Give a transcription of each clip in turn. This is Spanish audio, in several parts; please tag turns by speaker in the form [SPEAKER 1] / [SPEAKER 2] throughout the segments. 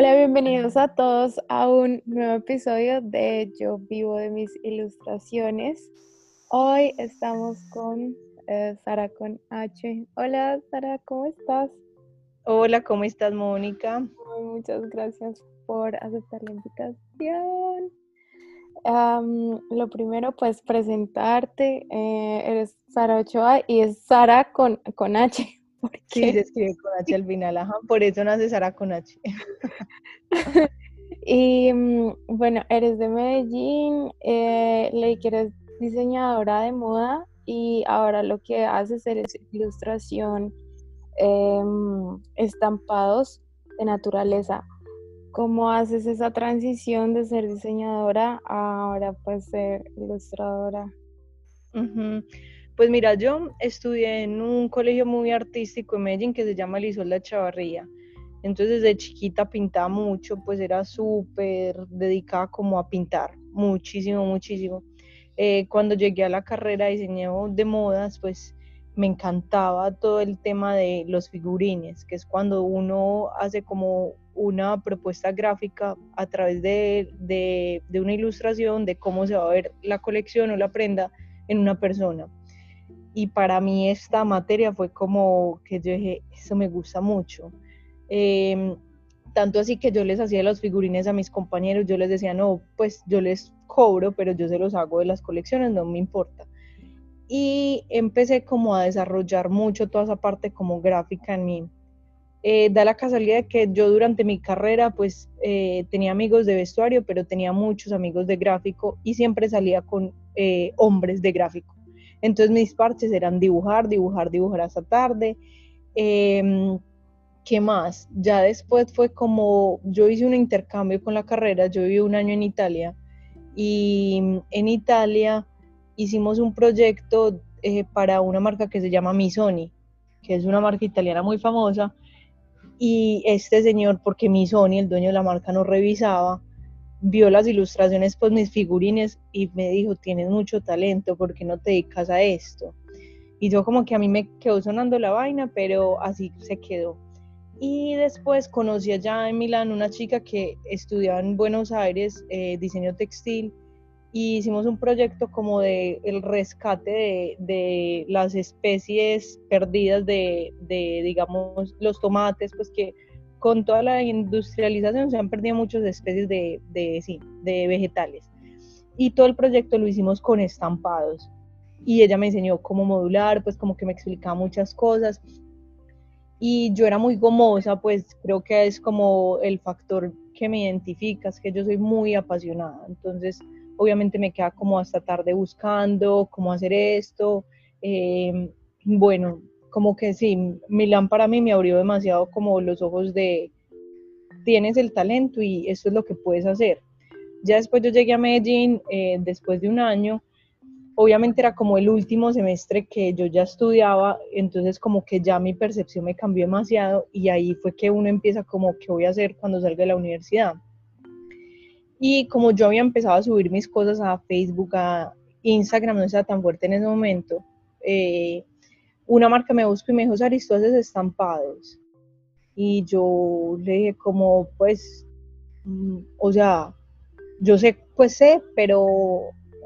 [SPEAKER 1] Hola, bienvenidos a todos a un nuevo episodio de Yo vivo de mis ilustraciones. Hoy estamos con eh, Sara con H. Hola Sara, ¿cómo estás?
[SPEAKER 2] Hola, ¿cómo estás Mónica?
[SPEAKER 1] muchas gracias por aceptar la invitación. lo primero, pues presentarte. Eh, eres Sara Ochoa y es Sara con, con H.
[SPEAKER 2] Sí, se escribe con H al final, ajá, por eso nace Sara con H.
[SPEAKER 1] y mm, bueno, eres de Medellín, eh, leí que eres diseñadora de moda y ahora lo que haces es ilustración, em, estampados de naturaleza. ¿Cómo haces esa transición de ser diseñadora a ahora pues ser ilustradora?
[SPEAKER 2] Pues mira, yo estudié en un colegio muy artístico en Medellín que se llama Lisolda Chavarría. Entonces desde chiquita pintaba mucho, pues era súper dedicada como a pintar, muchísimo, muchísimo. Eh, cuando llegué a la carrera de diseño de modas, pues me encantaba todo el tema de los figurines, que es cuando uno hace como una propuesta gráfica a través de, de, de una ilustración de cómo se va a ver la colección o la prenda en una persona y para mí esta materia fue como que yo dije, eso me gusta mucho. Em, tanto así que yo les hacía los figurines a mis compañeros, yo les decía, no, pues yo les cobro, pero yo se los hago de las colecciones, no me importa. Y empecé como a desarrollar mucho toda esa parte como gráfica en mí. Eh, da la casualidad que yo durante mi carrera pues eh, tenía amigos de vestuario, pero tenía muchos amigos de gráfico y siempre salía con eh, hombres de gráfico. Entonces mis parches eran dibujar, dibujar, dibujar hasta tarde. Em, ¿Qué más? Ya después fue como, yo hice un intercambio con la carrera, yo viví un año en Italia y en Italia hicimos un proyecto eh, para una marca que se llama Misoni, que es una marca italiana muy famosa. Y este señor, porque Misoni, el dueño de la marca, nos revisaba, vio las ilustraciones, pues mis figurines y me dijo, tienes mucho talento, ¿por qué no te dedicas a esto? Y yo como que a mí me quedó sonando la vaina, pero así se quedó. Y después conocí allá en Milán una chica que estudiaba en Buenos Aires eh, diseño textil y hicimos un proyecto como de el rescate de, de las especies perdidas de, de, digamos, los tomates, pues que con toda la industrialización se han perdido muchas especies de, de, vegetales. Y todo el proyecto lo hicimos con estampados. Y ella me enseñó cómo modular, pues como que me explicaba muchas cosas. Y yo era muy gomosa, pues creo que es como el factor que me identifica, es que yo soy muy apasionada. Entonces, obviamente me queda como hasta tarde buscando cómo hacer esto. Eh, bueno, como que sí, Milán para mí me abrió demasiado como los ojos de tienes el talento y esto es lo que puedes hacer. Ya después yo llegué a Medellín, eh, después de un año, obviamente era como el último semestre que yo ya estudiaba, entonces como que ya mi percepción me cambió demasiado y ahí fue que uno empieza como, ¿qué voy a hacer cuando salga de la universidad? Y como yo había empezado a subir mis cosas a Facebook, a Instagram, no estaba tan fuerte en ese momento, eh, una marca me buscó y me dijo, Saris, haces estampados. Y yo le dije como, pues, mm, o sea, yo sé, pues sé, pero,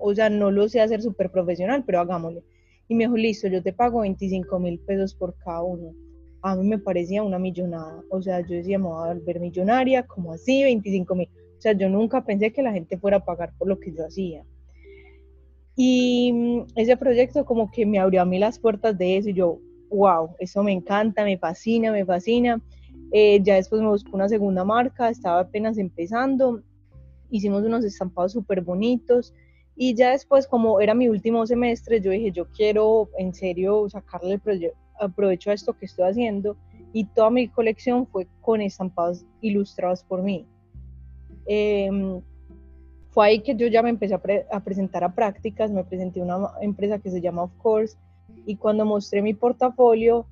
[SPEAKER 2] o sea, no lo sé hacer súper profesional, pero hagámosle. Y me dijo, listo, yo te pago 25 mil pesos por cada uno. A mí me parecía una millonada. O sea, yo decía, me voy a volver millonaria, como así, 25 mil. O sea, yo nunca pensé que la gente fuera a pagar por lo que yo hacía. Y mm, ese proyecto como que me abrió a mí las puertas de eso y yo, wow, eso me encanta, me fascina, me fascina. Eh, ya después me buscó una segunda marca, estaba apenas empezando, hicimos unos estampados súper bonitos y ya después como era mi último semestre, yo dije, yo quiero en serio sacarle el provecho a esto que estoy haciendo y toda mi colección fue con estampados ilustrados por mí. Eh, fue ahí que yo ya me empecé a, presentar a prácticas, me presenté a una empresa que se llama Of Course y cuando mostré mi portafolio,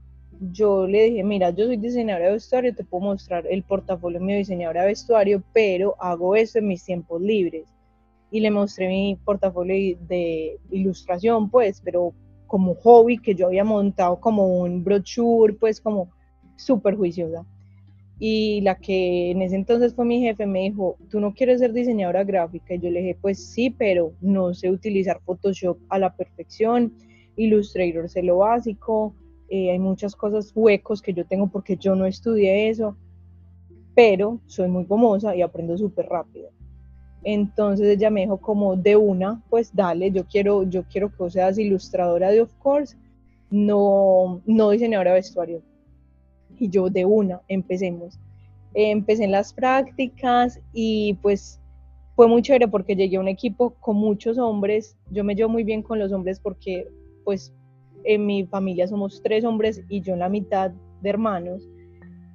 [SPEAKER 2] yo le dije, mira, yo soy diseñadora de vestuario, te puedo mostrar el portafolio mío diseñadora de vestuario, pero hago eso en mis tiempos libres. Y le mostré mi portafolio de ilustración, pues, pero como hobby que yo había montado como un brochure, pues como súper juiciosa. Y la que en ese entonces fue mi jefe me dijo, ¿tú no quieres ser diseñadora gráfica? Y yo le dije, pues sí, pero no sé utilizar Photoshop a la perfección, Illustrator sé lo básico, eh, hay muchas cosas huecos que yo tengo porque yo no estudié eso, pero soy muy gomosa y aprendo súper rápido. Entonces ella me dijo como de una, pues dale, yo quiero, yo quiero que seas ilustradora de Of Course, no, no diseñadora de vestuario y yo de una, empecemos. empecé en las prácticas y pues fue muy chévere porque llegué a un equipo con muchos hombres. Yo me llevo muy bien con los hombres porque pues en mi familia somos tres hombres y yo en la mitad de hermanos.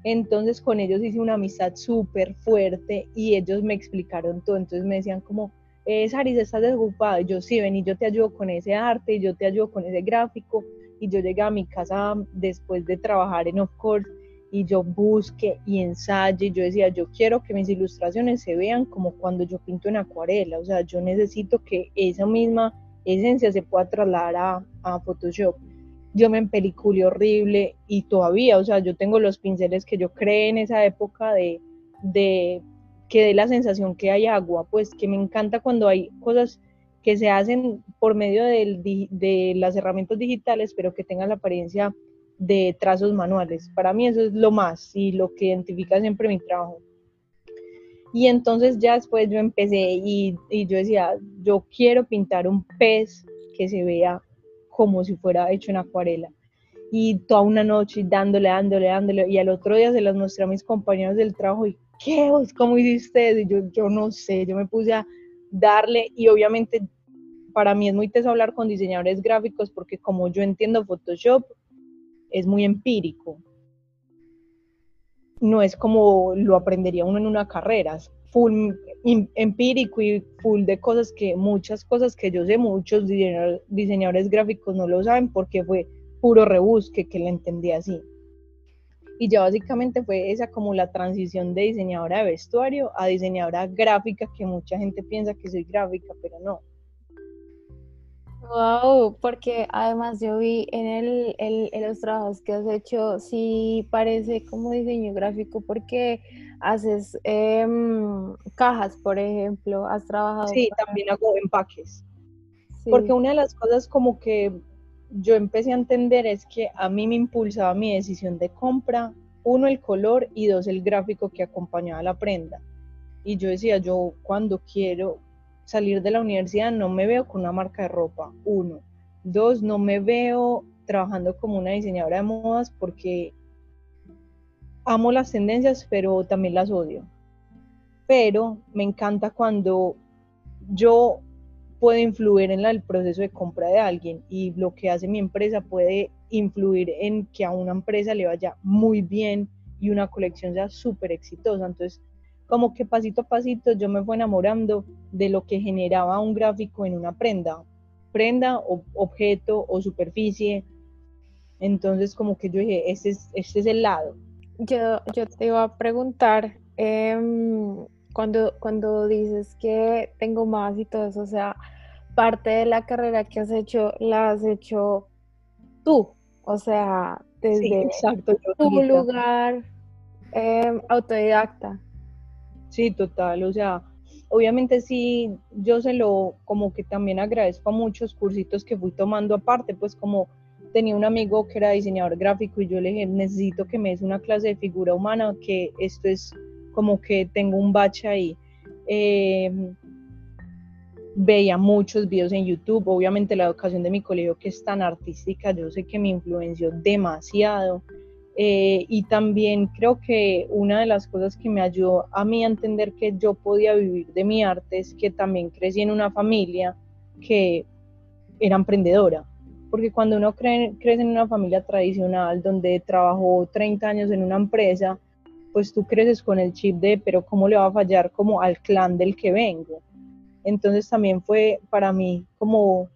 [SPEAKER 2] Entonces con ellos hice una amistad súper fuerte y ellos me explicaron todo. Entonces me decían como, eh, Saris, estás desocupado. yo sí, ven y yo te ayudo con ese arte, yo te ayudo con ese gráfico. Y yo llegué a mi casa después de trabajar en Of Course y yo busque y ensaye, yo decía, yo quiero que mis ilustraciones se vean como cuando yo pinto en acuarela, o sea, yo necesito que esa misma esencia se pueda trasladar a, a Photoshop. Yo me empeliculé horrible y todavía, o sea, yo tengo los pinceles que yo creé en esa época de, de que dé la sensación que hay agua, pues que me encanta cuando hay cosas que se hacen por medio del, de las herramientas digitales, pero que tengan la apariencia de trazos manuales. Para mí eso es lo más y lo que identifica siempre mi trabajo. Y entonces ya después yo empecé y, yo decía, yo quiero pintar un pez que se vea como si fuera hecho en acuarela. Y toda una noche dándole, dándole, dándole. Y al otro día se las mostré a mis compañeros del trabajo y, ¿qué? ¿Cómo hiciste? Y yo, yo no sé, yo me puse a darle y obviamente para mí es muy teso hablar con diseñadores gráficos porque como yo entiendo Photoshop, es muy empírico. No es como lo aprendería uno en una carrera, es full empírico y full de cosas que muchas cosas que yo sé, muchos diseñadores gráficos no lo saben porque fue puro rebusque que le entendí así. Y ya básicamente fue esa como la transición de diseñadora de vestuario a diseñadora gráfica, que mucha gente piensa que soy gráfica, pero no.
[SPEAKER 1] Wow, porque además yo vi en, el, en los trabajos que has hecho, sí parece como diseño gráfico porque haces em, cajas, por ejemplo, has trabajado.
[SPEAKER 2] Sí, también hago empaques. Porque una de las cosas como que yo empecé a entender es que a mí me impulsaba mi decisión de compra, uno el color y dos el gráfico que acompañaba la prenda. Y yo decía, yo cuando quiero, salir de la universidad no me veo con una marca de ropa, uno. Dos, no me veo trabajando como una diseñadora de modas porque amo las tendencias, pero también las odio. Pero me encanta cuando yo puedo influir en el proceso de compra de alguien y lo que hace mi empresa puede influir en que a una empresa le vaya muy bien y una colección sea súper exitosa. Entonces, como que pasito a pasito yo me fui enamorando de lo que generaba un gráfico en una prenda, prenda o objeto o superficie. Entonces como que yo dije, este es, este es el lado.
[SPEAKER 1] Yo, yo te iba a preguntar, em, cuando, cuando dices que tengo más y todo eso, o sea, parte de la carrera que has hecho, la has hecho tú, o sea, desde exacto, tu lugar em, autodidacta.
[SPEAKER 2] Sí, total, o sea, obviamente sí, yo se lo como que también agradezco a muchos cursitos que fui tomando aparte, pues como tenía un amigo que era diseñador gráfico y yo le dije, necesito que me des una clase de figura humana, que esto es como que tengo un bache ahí. Em, veía muchos videos en YouTube, obviamente la educación de mi colegio que es tan artística, yo sé que me influenció demasiado. Eh, y también creo que una de las cosas que me ayudó a mí a entender que yo podía vivir de mi arte es que también crecí en una familia que era emprendedora. Porque cuando uno crece en una familia tradicional donde trabajó 30 años en una empresa, pues tú creces con el chip de, pero ¿cómo le va a fallar como al clan del que vengo? Entonces también fue para mí como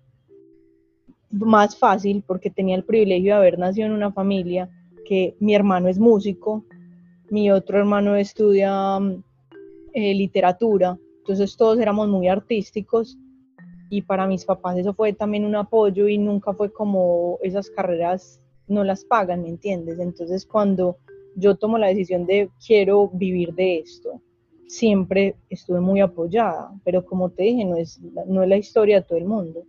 [SPEAKER 2] más fácil porque tenía el privilegio de haber nacido en una familia que mi hermano es músico, mi otro hermano estudia mm, eh, literatura, entonces todos éramos muy artísticos y para mis papás eso fue también un apoyo y nunca fue como esas carreras no las pagan, ¿me entiendes? Entonces cuando yo tomo la decisión de quiero vivir de esto, siempre estuve muy apoyada, pero como te dije, no es, no es la historia de todo el mundo.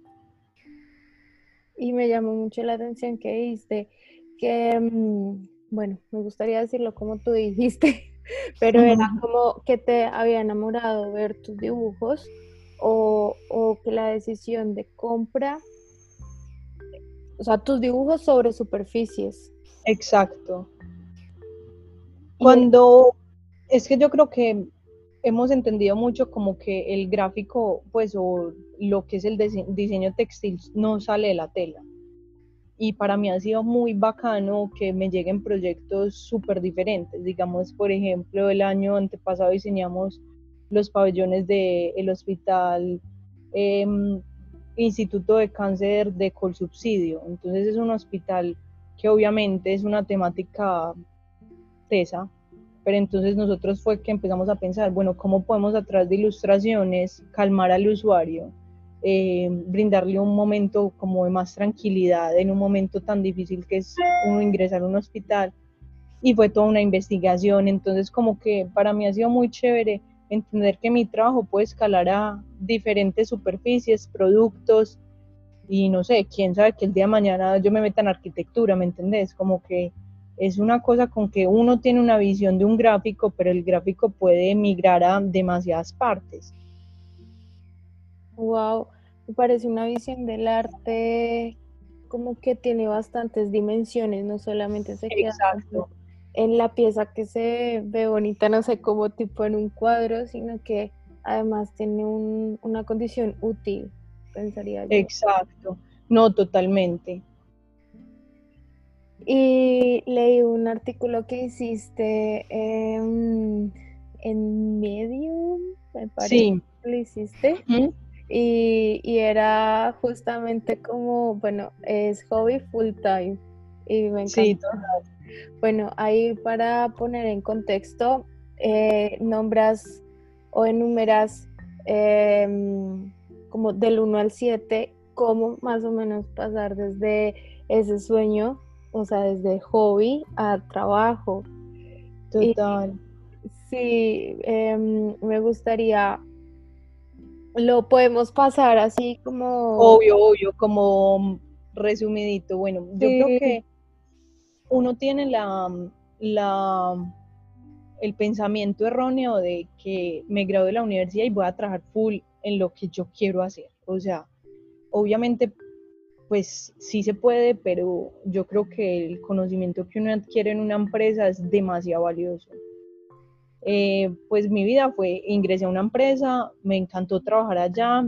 [SPEAKER 1] Y me llamó mucho la atención que dijiste que, mm, bueno, me gustaría decirlo como tú dijiste, pero era como que te había enamorado ver tus dibujos o, o que la decisión de compra, o sea, tus dibujos sobre superficies.
[SPEAKER 2] Exacto. Cuando, es que yo creo que hemos entendido mucho como que el gráfico, pues, o lo que es el diseño textil no sale de la tela. Y para mí ha sido muy bacano que me lleguen proyectos súper diferentes. Digamos, por ejemplo, el año antepasado diseñamos los pabellones del hospital em, Instituto de Cáncer de Colsubsidio. Entonces es un hospital que obviamente es una temática tesa, pero entonces nosotros fue que empezamos a pensar, bueno, ¿cómo podemos a través de ilustraciones calmar al usuario, eh, brindarle un momento como de más tranquilidad en un momento tan difícil que es uno ingresar a un hospital? Y fue toda una investigación, entonces como que para mí ha sido muy chévere entender que mi trabajo puede escalar a diferentes superficies, productos, y no sé, quién sabe que el día de mañana yo me meta en arquitectura, ¿me entendés? Como que es una cosa con que uno tiene una visión de un gráfico, pero el gráfico puede migrar a demasiadas partes.
[SPEAKER 1] Wow, me parece una visión del arte como que tiene bastantes dimensiones, no solamente se queda en la pieza que se ve bonita, no sé, como tipo en un cuadro, sino que además tiene una condición útil, pensaría yo.
[SPEAKER 2] Exacto, no totalmente.
[SPEAKER 1] Y leí un artículo que hiciste en, en Medium, me parece sí. lo hiciste. Y, y, era justamente como, bueno, es hobby full time. Y me encantó. Bueno, ahí para poner en contexto, eh, nombras o enumeras em, como del 1 al 7, cómo más o menos pasar desde ese sueño o sea, desde hobby a trabajo.
[SPEAKER 2] Total.
[SPEAKER 1] sí, em, me gustaría, lo podemos pasar así como...
[SPEAKER 2] Obvio, obvio, como resumidito. Bueno, yo creo que uno tiene la, la, el pensamiento erróneo de que me gradué de la universidad y voy a trabajar full en lo que yo quiero hacer. O sea, obviamente pues sí se puede, pero yo creo que el conocimiento que uno adquiere en una empresa es demasiado valioso. Eh, pues mi vida fue, ingresé a una empresa, me encantó trabajar allá,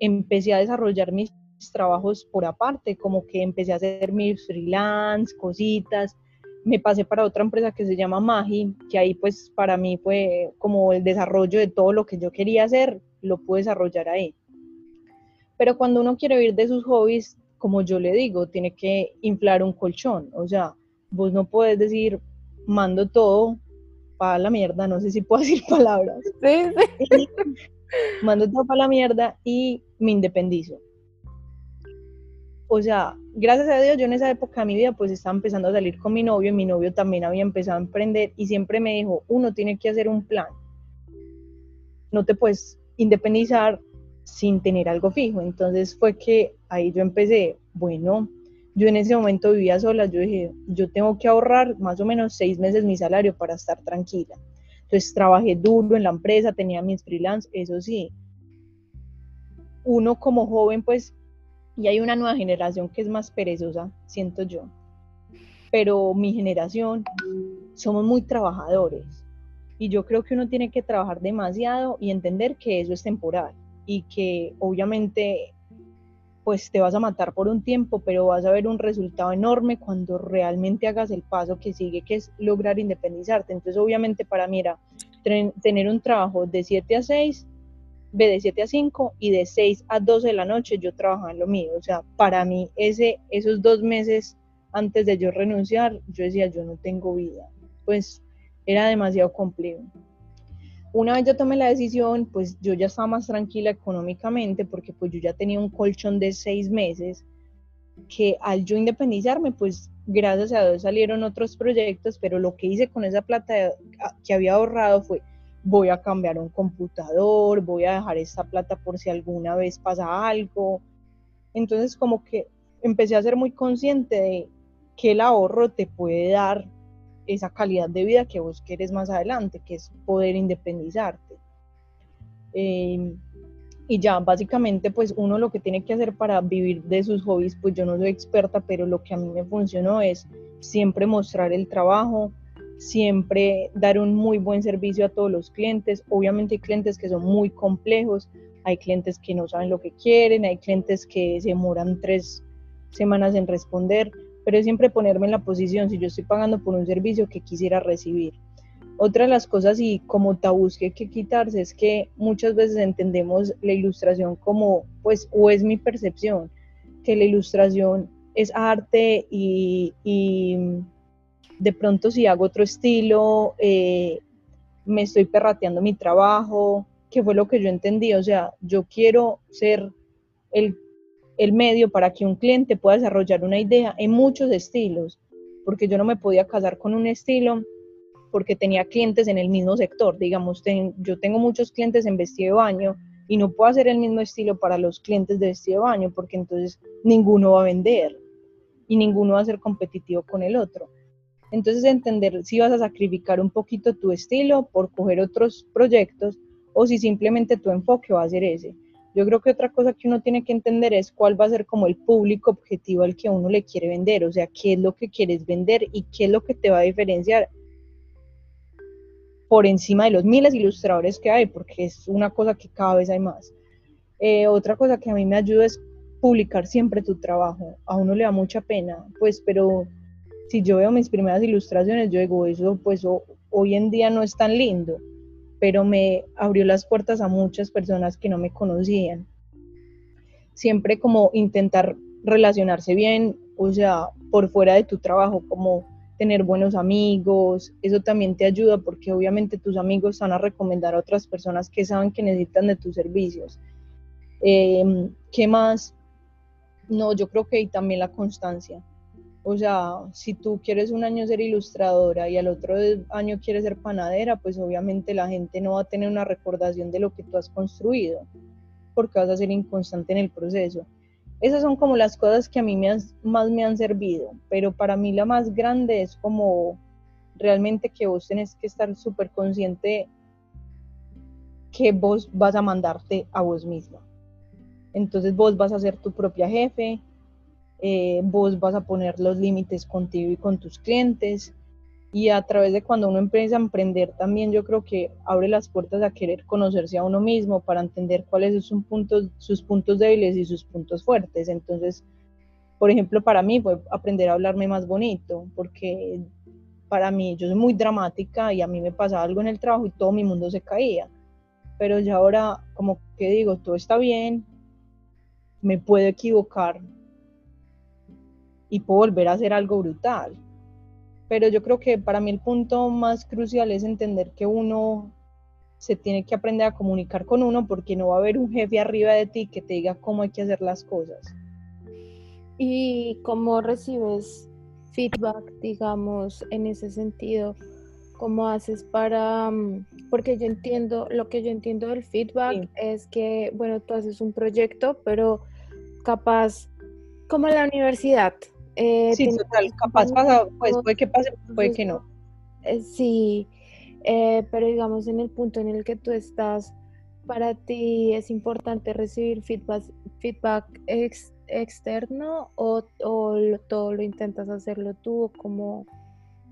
[SPEAKER 2] empecé a desarrollar mis trabajos por aparte, como que empecé a hacer mis freelance, cositas, me pasé para otra empresa que se llama Magi, que ahí pues para mí fue como el desarrollo de todo lo que yo quería hacer, lo pude desarrollar ahí. Pero cuando uno quiere vivir de sus hobbies, como yo le digo, tiene que inflar un colchón. O sea, vos no puedes decir, mando todo para la mierda, no sé si puedo decir palabras. Sí, mando todo para la mierda y me independizo. O sea, gracias a Dios, yo en esa época de mi vida pues estaba empezando a salir con mi novio y mi novio también había empezado a emprender y siempre me dijo, uno tiene que hacer un plan. No te puedes independizar sin tener algo fijo. Entonces fue que ahí yo empecé, bueno, yo en ese momento vivía sola, yo dije, yo tengo que ahorrar más o menos seis meses mi salario para estar tranquila. Entonces trabajé duro en la empresa, tenía mis freelance, eso sí. Uno como joven, pues, y hay una nueva generación que es más perezosa, siento yo. Pero mi generación somos muy trabajadores. Y yo creo que uno tiene que trabajar demasiado y entender que eso es temporal y que obviamente pues te vas a matar por un tiempo, pero vas a ver un resultado enorme cuando realmente hagas el paso que sigue, que es lograr independizarte. Entonces, obviamente para mí era tener un trabajo de 7 a 6, de 7 a 5 y de 6 a 12 de la noche yo trabajaba en lo mío. O sea, para mí ese, esos dos meses antes de yo renunciar, yo decía, yo no tengo vida. Pues era demasiado complejo. Una vez yo tomé la decisión, pues yo ya estaba más tranquila económicamente porque pues yo ya tenía un colchón de seis meses que al yo independizarme, pues gracias a Dios salieron otros proyectos, pero lo que hice con esa plata que había ahorrado fue, voy a cambiar un computador, voy a dejar esta plata por si alguna vez pasa algo. Entonces como que empecé a ser muy consciente de que el ahorro te puede dar esa calidad de vida que vos querés más adelante, que es poder independizarte. Eh, y ya, básicamente, pues uno lo que tiene que hacer para vivir de sus hobbies, pues yo no soy experta, pero lo que a mí me funcionó es siempre mostrar el trabajo, siempre dar un muy buen servicio a todos los clientes. Obviamente hay clientes que son muy complejos, hay clientes que no saben lo que quieren, hay clientes que se demoran tres semanas en responder, pero siempre ponerme en la posición si yo estoy pagando por un servicio que quisiera recibir. Otra de las cosas y como tabús que hay que quitarse es que muchas veces entendemos la ilustración como, pues, o es mi percepción, que la ilustración es arte y, de pronto si hago otro estilo, eh, me estoy perrateando mi trabajo, que fue lo que yo entendí, o sea, yo quiero ser el, el medio para que un cliente pueda desarrollar una idea en muchos estilos, porque yo no me podía casar con un estilo porque tenía clientes en el mismo sector. Digamos, yo tengo muchos clientes en vestido de baño y no puedo hacer el mismo estilo para los clientes de vestido de baño porque entonces ninguno va a vender y ninguno va a ser competitivo con el otro. Entonces entender si vas a sacrificar un poquito tu estilo por coger otros proyectos o si simplemente tu enfoque va a ser ese. Yo creo que otra cosa que uno tiene que entender es cuál va a ser como el público objetivo al que uno le quiere vender, o sea, qué es lo que quieres vender y qué es lo que te va a diferenciar por encima de los miles de ilustradores que hay, porque es una cosa que cada vez hay más. Eh, otra cosa que a mí me ayuda es publicar siempre tu trabajo. A uno le da mucha pena, pues, pero si yo veo mis primeras ilustraciones, yo digo, eso pues hoy en día no es tan lindo, pero me abrió las puertas a muchas personas que no me conocían. Siempre como intentar relacionarse bien, o sea, por fuera de tu trabajo, como tener buenos amigos, eso también te ayuda porque obviamente tus amigos van a recomendar a otras personas que saben que necesitan de tus servicios. Em, ¿Qué más? No, yo creo que también la constancia. O sea, si tú quieres un año ser ilustradora y al otro año quieres ser panadera, pues obviamente la gente no va a tener una recordación de lo que tú has construido, porque vas a ser inconstante en el proceso. Esas son como las cosas que a mí más me han servido, pero para mí la más grande es como realmente que vos tenés que estar súper consciente que vos vas a mandarte a vos misma. Entonces vos vas a ser tu propia jefe, eh, vos vas a poner los límites contigo y con tus clientes, y a través de cuando uno empieza a emprender también yo creo que abre las puertas a querer conocerse a uno mismo para entender cuáles son sus puntos débiles y sus puntos fuertes. Entonces, por ejemplo, para mí fue aprender a hablarme más bonito, porque para mí yo soy muy dramática y a mí me pasaba algo en el trabajo y todo mi mundo se caía. Pero ya ahora como que digo, todo está bien, me puedo equivocar y puedo volver a hacer algo brutal pero yo creo que para mí el punto más crucial es entender que uno se tiene que aprender a comunicar con uno porque no va a haber un jefe arriba de ti que te diga cómo hay que hacer las cosas.
[SPEAKER 1] ¿Y cómo recibes feedback, digamos, en ese sentido? ¿Cómo haces para...? Mm, porque yo entiendo, lo que yo entiendo del feedback es que, bueno, tú haces un proyecto, pero capaz, como en la universidad,
[SPEAKER 2] eh, sí, total, capaz pasa, pues puede que pase, puede que no.
[SPEAKER 1] Eh, sí, eh, pero digamos en el punto en el que tú estás, para ti es importante recibir feedback, feedback externo o, todo lo intentas hacerlo tú o cómo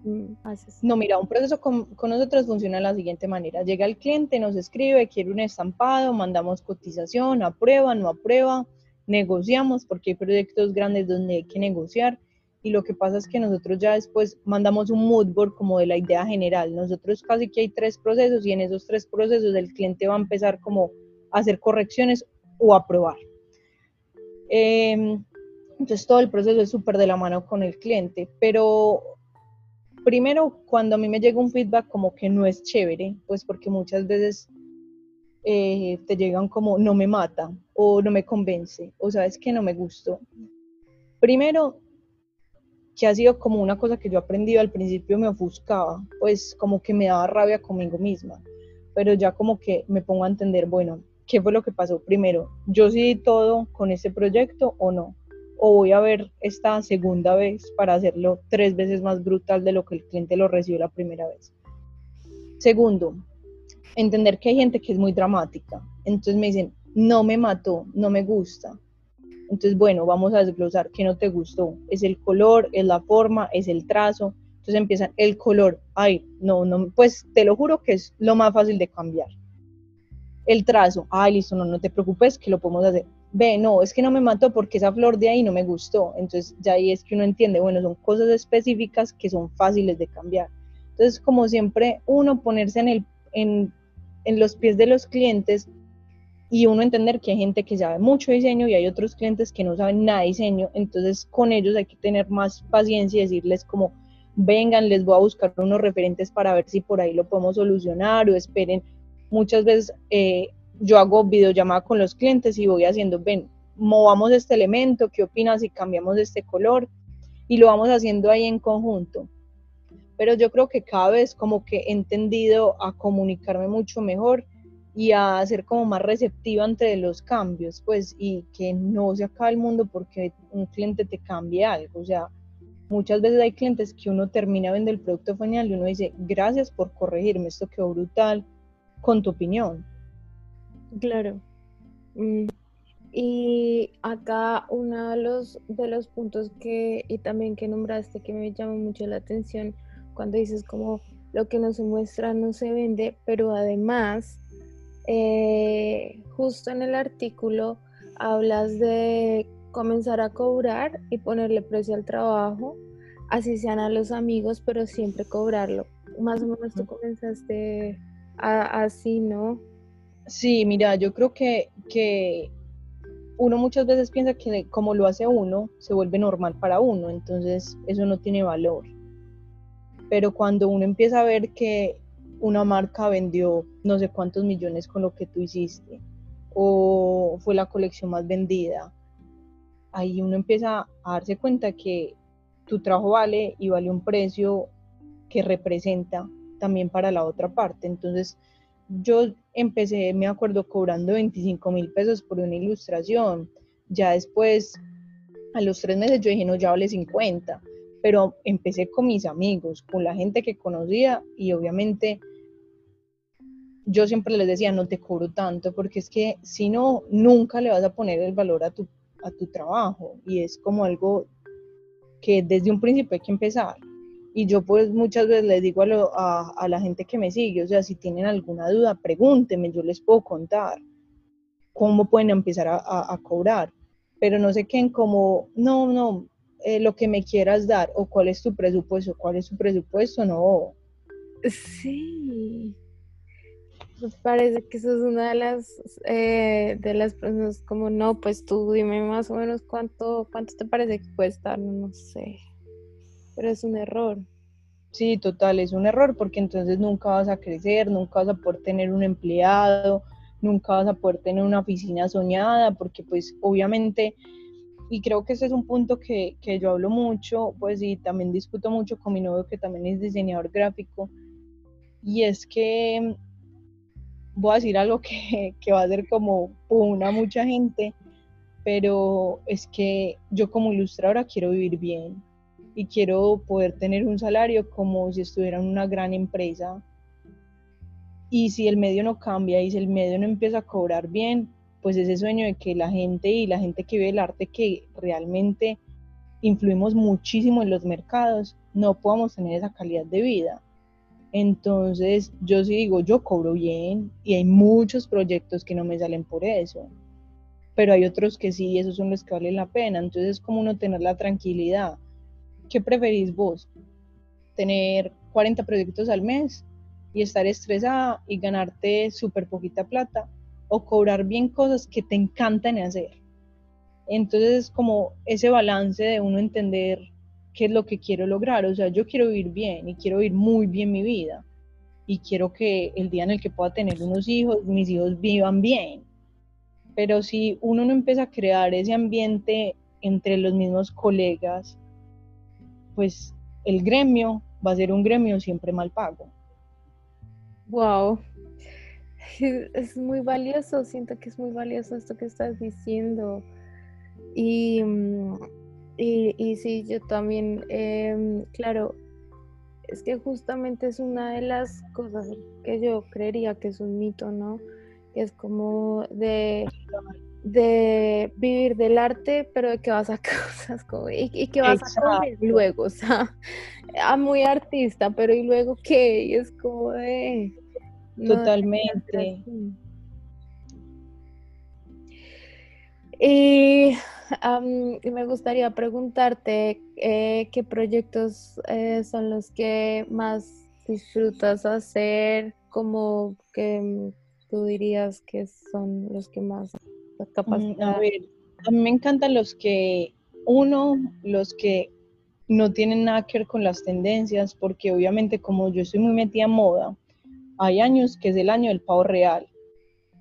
[SPEAKER 1] mm, haces?
[SPEAKER 2] No, mira, un proceso con, con, nosotros funciona de la siguiente manera. Llega el cliente, nos escribe, quiere un estampado, mandamos cotización, aprueba, no aprueba negociamos porque hay proyectos grandes donde hay que negociar y lo que pasa es que nosotros ya después mandamos un mood board como de la idea general. Nosotros casi que hay tres procesos y en esos tres procesos el cliente va a empezar como a hacer correcciones o a probar. Em, entonces todo el proceso es súper de la mano con el cliente, pero primero cuando a mí me llega un feedback como que no es chévere, pues porque muchas veces eh, te llegan como no me mata o no me convence o sabes que no me gustó. Primero, que ha sido como una cosa que yo he aprendido al principio me ofuscaba, pues como que me daba rabia conmigo misma, pero ya como que me pongo a entender, bueno, ¿qué fue lo que pasó primero? ¿Yo sí todo con este proyecto o no? ¿O voy a ver esta segunda vez para hacerlo tres veces más brutal de lo que el cliente lo recibió la primera vez? Segundo, entender que hay gente que es muy dramática. Entonces me dicen, no me mató, no me gusta. Entonces, bueno, vamos a desglosar qué no te gustó. Es el color, es la forma, es el trazo. Entonces empiezan el color. Ay, no, no, pues te lo juro que es lo más fácil de cambiar. El trazo. Ay, listo, no, no te preocupes que lo podemos hacer. Ve, no, es que no me mató porque esa flor de ahí no me gustó. Entonces ya ahí es que uno entiende, bueno, son cosas específicas que son fáciles de cambiar. Entonces, como siempre, uno ponerse en, el, en, en los pies de los clientes y uno entender que hay gente que sabe mucho diseño y hay otros clientes que no saben nada de diseño, entonces con ellos hay que tener más paciencia y decirles como, vengan, les voy a buscar unos referentes para ver si por ahí lo podemos solucionar o esperen. Muchas veces eh, yo hago videollamada con los clientes y voy haciendo, ven, movamos este elemento, ¿qué opinas si cambiamos este color? Y lo vamos haciendo ahí en conjunto. Pero yo creo que cada vez como que he entendido a comunicarme mucho mejor y a ser como más receptiva ante los cambios, pues, y que no se acabe el mundo porque un cliente te cambie algo. O sea, muchas veces hay clientes que uno termina viendo el producto final y uno dice, gracias por corregirme, esto quedó brutal, con tu opinión.
[SPEAKER 1] Claro. Mm, y acá uno de los, de los puntos que, y también que nombraste, que me llama mucho la atención, cuando dices como lo que no se muestra no se vende, pero además eh, justo en el artículo hablas de comenzar a cobrar y ponerle precio al trabajo, así sean a los amigos, pero siempre cobrarlo. Más o menos tú comenzaste así, ¿no?
[SPEAKER 2] Sí, mira, yo creo que, que uno muchas veces piensa que como lo hace uno, se vuelve normal para uno, entonces eso no tiene valor. Pero cuando uno empieza a ver que una marca vendió no sé cuántos millones con lo que tú hiciste o fue la colección más vendida. Ahí uno empieza a darse cuenta que tu trabajo vale y vale un precio que representa también para la otra parte. Entonces, yo empecé, me acuerdo, cobrando 25 mil pesos por una ilustración. Ya después, a los tres meses, yo dije, no, ya vale 50. Pero empecé con mis amigos, con la gente que conocía y obviamente yo siempre les decía, no te cobro tanto, porque es que si no, nunca le vas a poner el valor a tu, a tu trabajo y es como algo que desde un principio hay que empezar. Y yo pues muchas veces les digo a, a, la gente que me sigue, o sea, si tienen alguna duda, pregúntenme, yo les puedo contar cómo pueden empezar a, a, cobrar, pero no se queden como, no, no, eh, lo que me quieras dar o cuál es tu presupuesto, cuál es tu presupuesto, no.
[SPEAKER 1] Sí, pues parece que eso es una de las eh, de las personas como no, pues tú dime más o menos cuánto, cuánto te parece que cuesta, no, no sé. Pero es un error.
[SPEAKER 2] Sí, total, es un error porque entonces nunca vas a crecer, nunca vas a poder tener un empleado, nunca vas a poder tener una oficina soñada, porque pues obviamente, y creo que ese es un punto que, que yo hablo mucho, pues y también discuto mucho con mi novio que también es diseñador gráfico, y es que voy a decir algo que, va a ser como una mucha gente, pero es que yo como ilustradora quiero vivir bien y quiero poder tener un salario como si estuviera en una gran empresa. Y si el medio no cambia y si el medio no empieza a cobrar bien, pues ese sueño de que la gente y la gente que ve el arte que realmente influimos muchísimo en los mercados, no podamos tener esa calidad de vida. Entonces, yo sí digo, yo cobro bien y hay muchos proyectos que no me salen por eso, pero hay otros que sí, esos son los que valen la pena. Entonces, es como uno tener la tranquilidad. ¿Qué preferís vos? ¿Tener 40 proyectos al mes y estar estresada y ganarte súper poquita plata? ¿O cobrar bien cosas que te encantan hacer? Entonces, es como ese balance de uno entender qué es lo que quiero lograr. O sea, yo quiero vivir bien y quiero vivir muy bien mi vida. Y quiero que el día en el que pueda tener unos hijos, mis hijos vivan bien. Pero si uno no empieza a crear ese ambiente entre los mismos colegas, pues el gremio va a ser un gremio siempre mal pago.
[SPEAKER 1] Wow. Es muy valioso, siento que es muy valioso esto que estás diciendo. Y, mm, y, sí, yo también, em, claro, es que justamente es una de las cosas que yo creería que es un mito, ¿no? Que es como de, de vivir del arte, pero de que vas a cosas como, y, que vas a comer luego, o sea, a muy artista, pero y luego qué, y es como de...
[SPEAKER 2] Totalmente.
[SPEAKER 1] y me gustaría preguntarte eh, qué proyectos eh, son los que más disfrutas hacer, como que mm, tú dirías que son los que más capaz.
[SPEAKER 2] Mm, a ver, a mí me encantan los que, uno, los que no tienen nada que ver con las tendencias, porque obviamente como yo estoy muy metida en moda, hay años que es el año del pavo real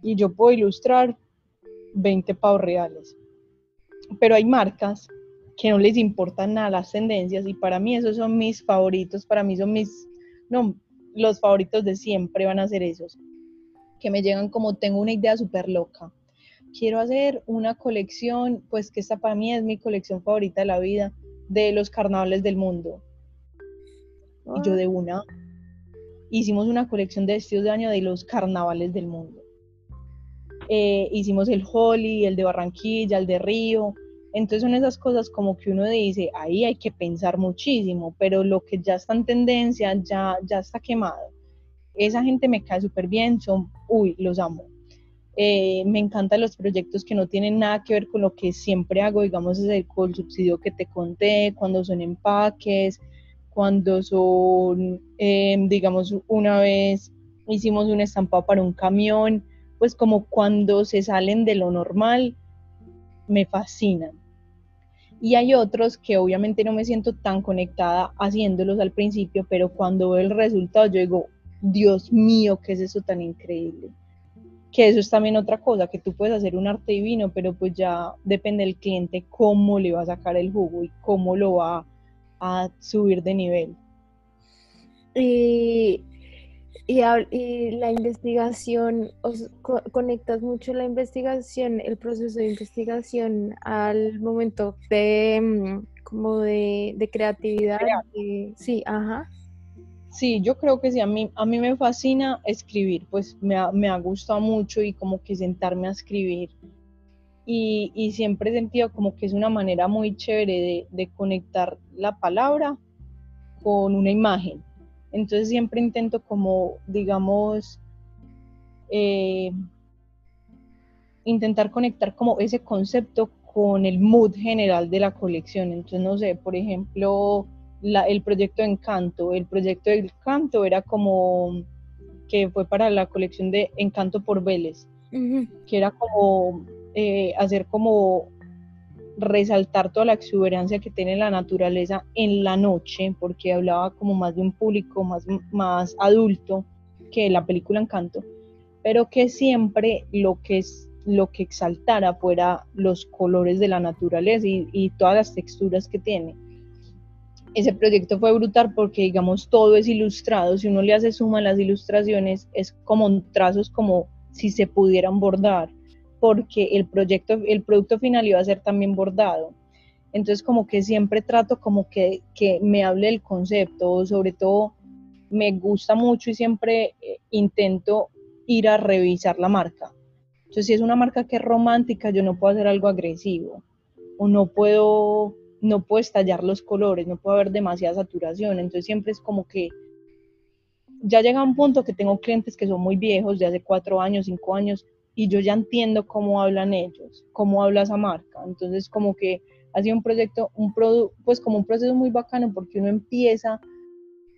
[SPEAKER 2] y yo puedo ilustrar 20 pavos reales pero hay marcas que no les importan nada las tendencias y para mí esos son mis favoritos, para mí son mis, no, los favoritos de siempre van a ser esos, que me llegan como tengo una idea súper loca. Quiero hacer una colección, pues que esta para mí es mi colección favorita de la vida, de los carnavales del mundo. Y yo de una, hicimos una colección de vestidos de año de los carnavales del mundo. Eh, hicimos el Holly, el de Barranquilla, el de Río. Entonces son esas cosas como que uno dice, ahí hay que pensar muchísimo, pero lo que ya está en tendencia ya, ya está quemado. Esa gente me cae súper bien, son, uy, los amo. Eh, me encantan los proyectos que no tienen nada que ver con lo que siempre hago, digamos, es el, el subsidio que te conté, cuando son empaques, cuando son, eh, digamos, una vez hicimos un estampado para un camión, pues como cuando se salen de lo normal, me fascinan. Y hay otros que obviamente no me siento tan conectada haciéndolos al principio, pero cuando veo el resultado yo digo, Dios mío, ¿qué es eso tan increíble? Que eso es también otra cosa, que tú puedes hacer un arte divino, pero pues ya depende del cliente cómo le va a sacar el jugo y cómo lo va a subir de nivel.
[SPEAKER 1] Y y, la investigación, conectas mucho la investigación, el proceso de investigación al momento de mm, como de, creatividad. sí, ajá.
[SPEAKER 2] Sí, yo creo que sí, a mí, a mí me fascina escribir, pues me ha, me ha gustado mucho y como que sentarme a escribir. Y, y, siempre he sentido como que es una manera muy chévere de, de conectar la palabra con una imagen entonces siempre intento como, digamos, eh, intentar conectar como ese concepto con el mood general de la colección. Entonces, no sé, por ejemplo, el proyecto de Encanto. El proyecto de Encanto era como que fue para la colección de Encanto por Vélez, que era como eh, hacer como resaltar toda la exuberancia que tiene la naturaleza en la noche, porque hablaba como más de un público más, más adulto que la película Encanto, pero que siempre lo que es lo que exaltara fuera los colores de la naturaleza y, y todas las texturas que tiene. Ese proyecto fue brutal porque, digamos, todo es ilustrado. Si uno le hace suma a las ilustraciones, es como trazos como si se pudieran bordar porque el proyecto, el producto final iba a ser también bordado. Entonces como que siempre trato como que, que me hable el concepto, sobre todo me gusta mucho y siempre eh, intento ir a revisar la marca. Entonces si es una marca que es romántica, yo no puedo hacer algo agresivo o no puedo, no puedo estallar los colores, no puedo haber demasiada saturación. Entonces siempre es como que ya llega un punto que tengo clientes que son muy viejos, de hace cuatro años, cinco años, y yo ya entiendo cómo hablan ellos, cómo habla esa marca. Entonces, como que ha sido un proyecto, un pues como un proceso muy bacano porque uno empieza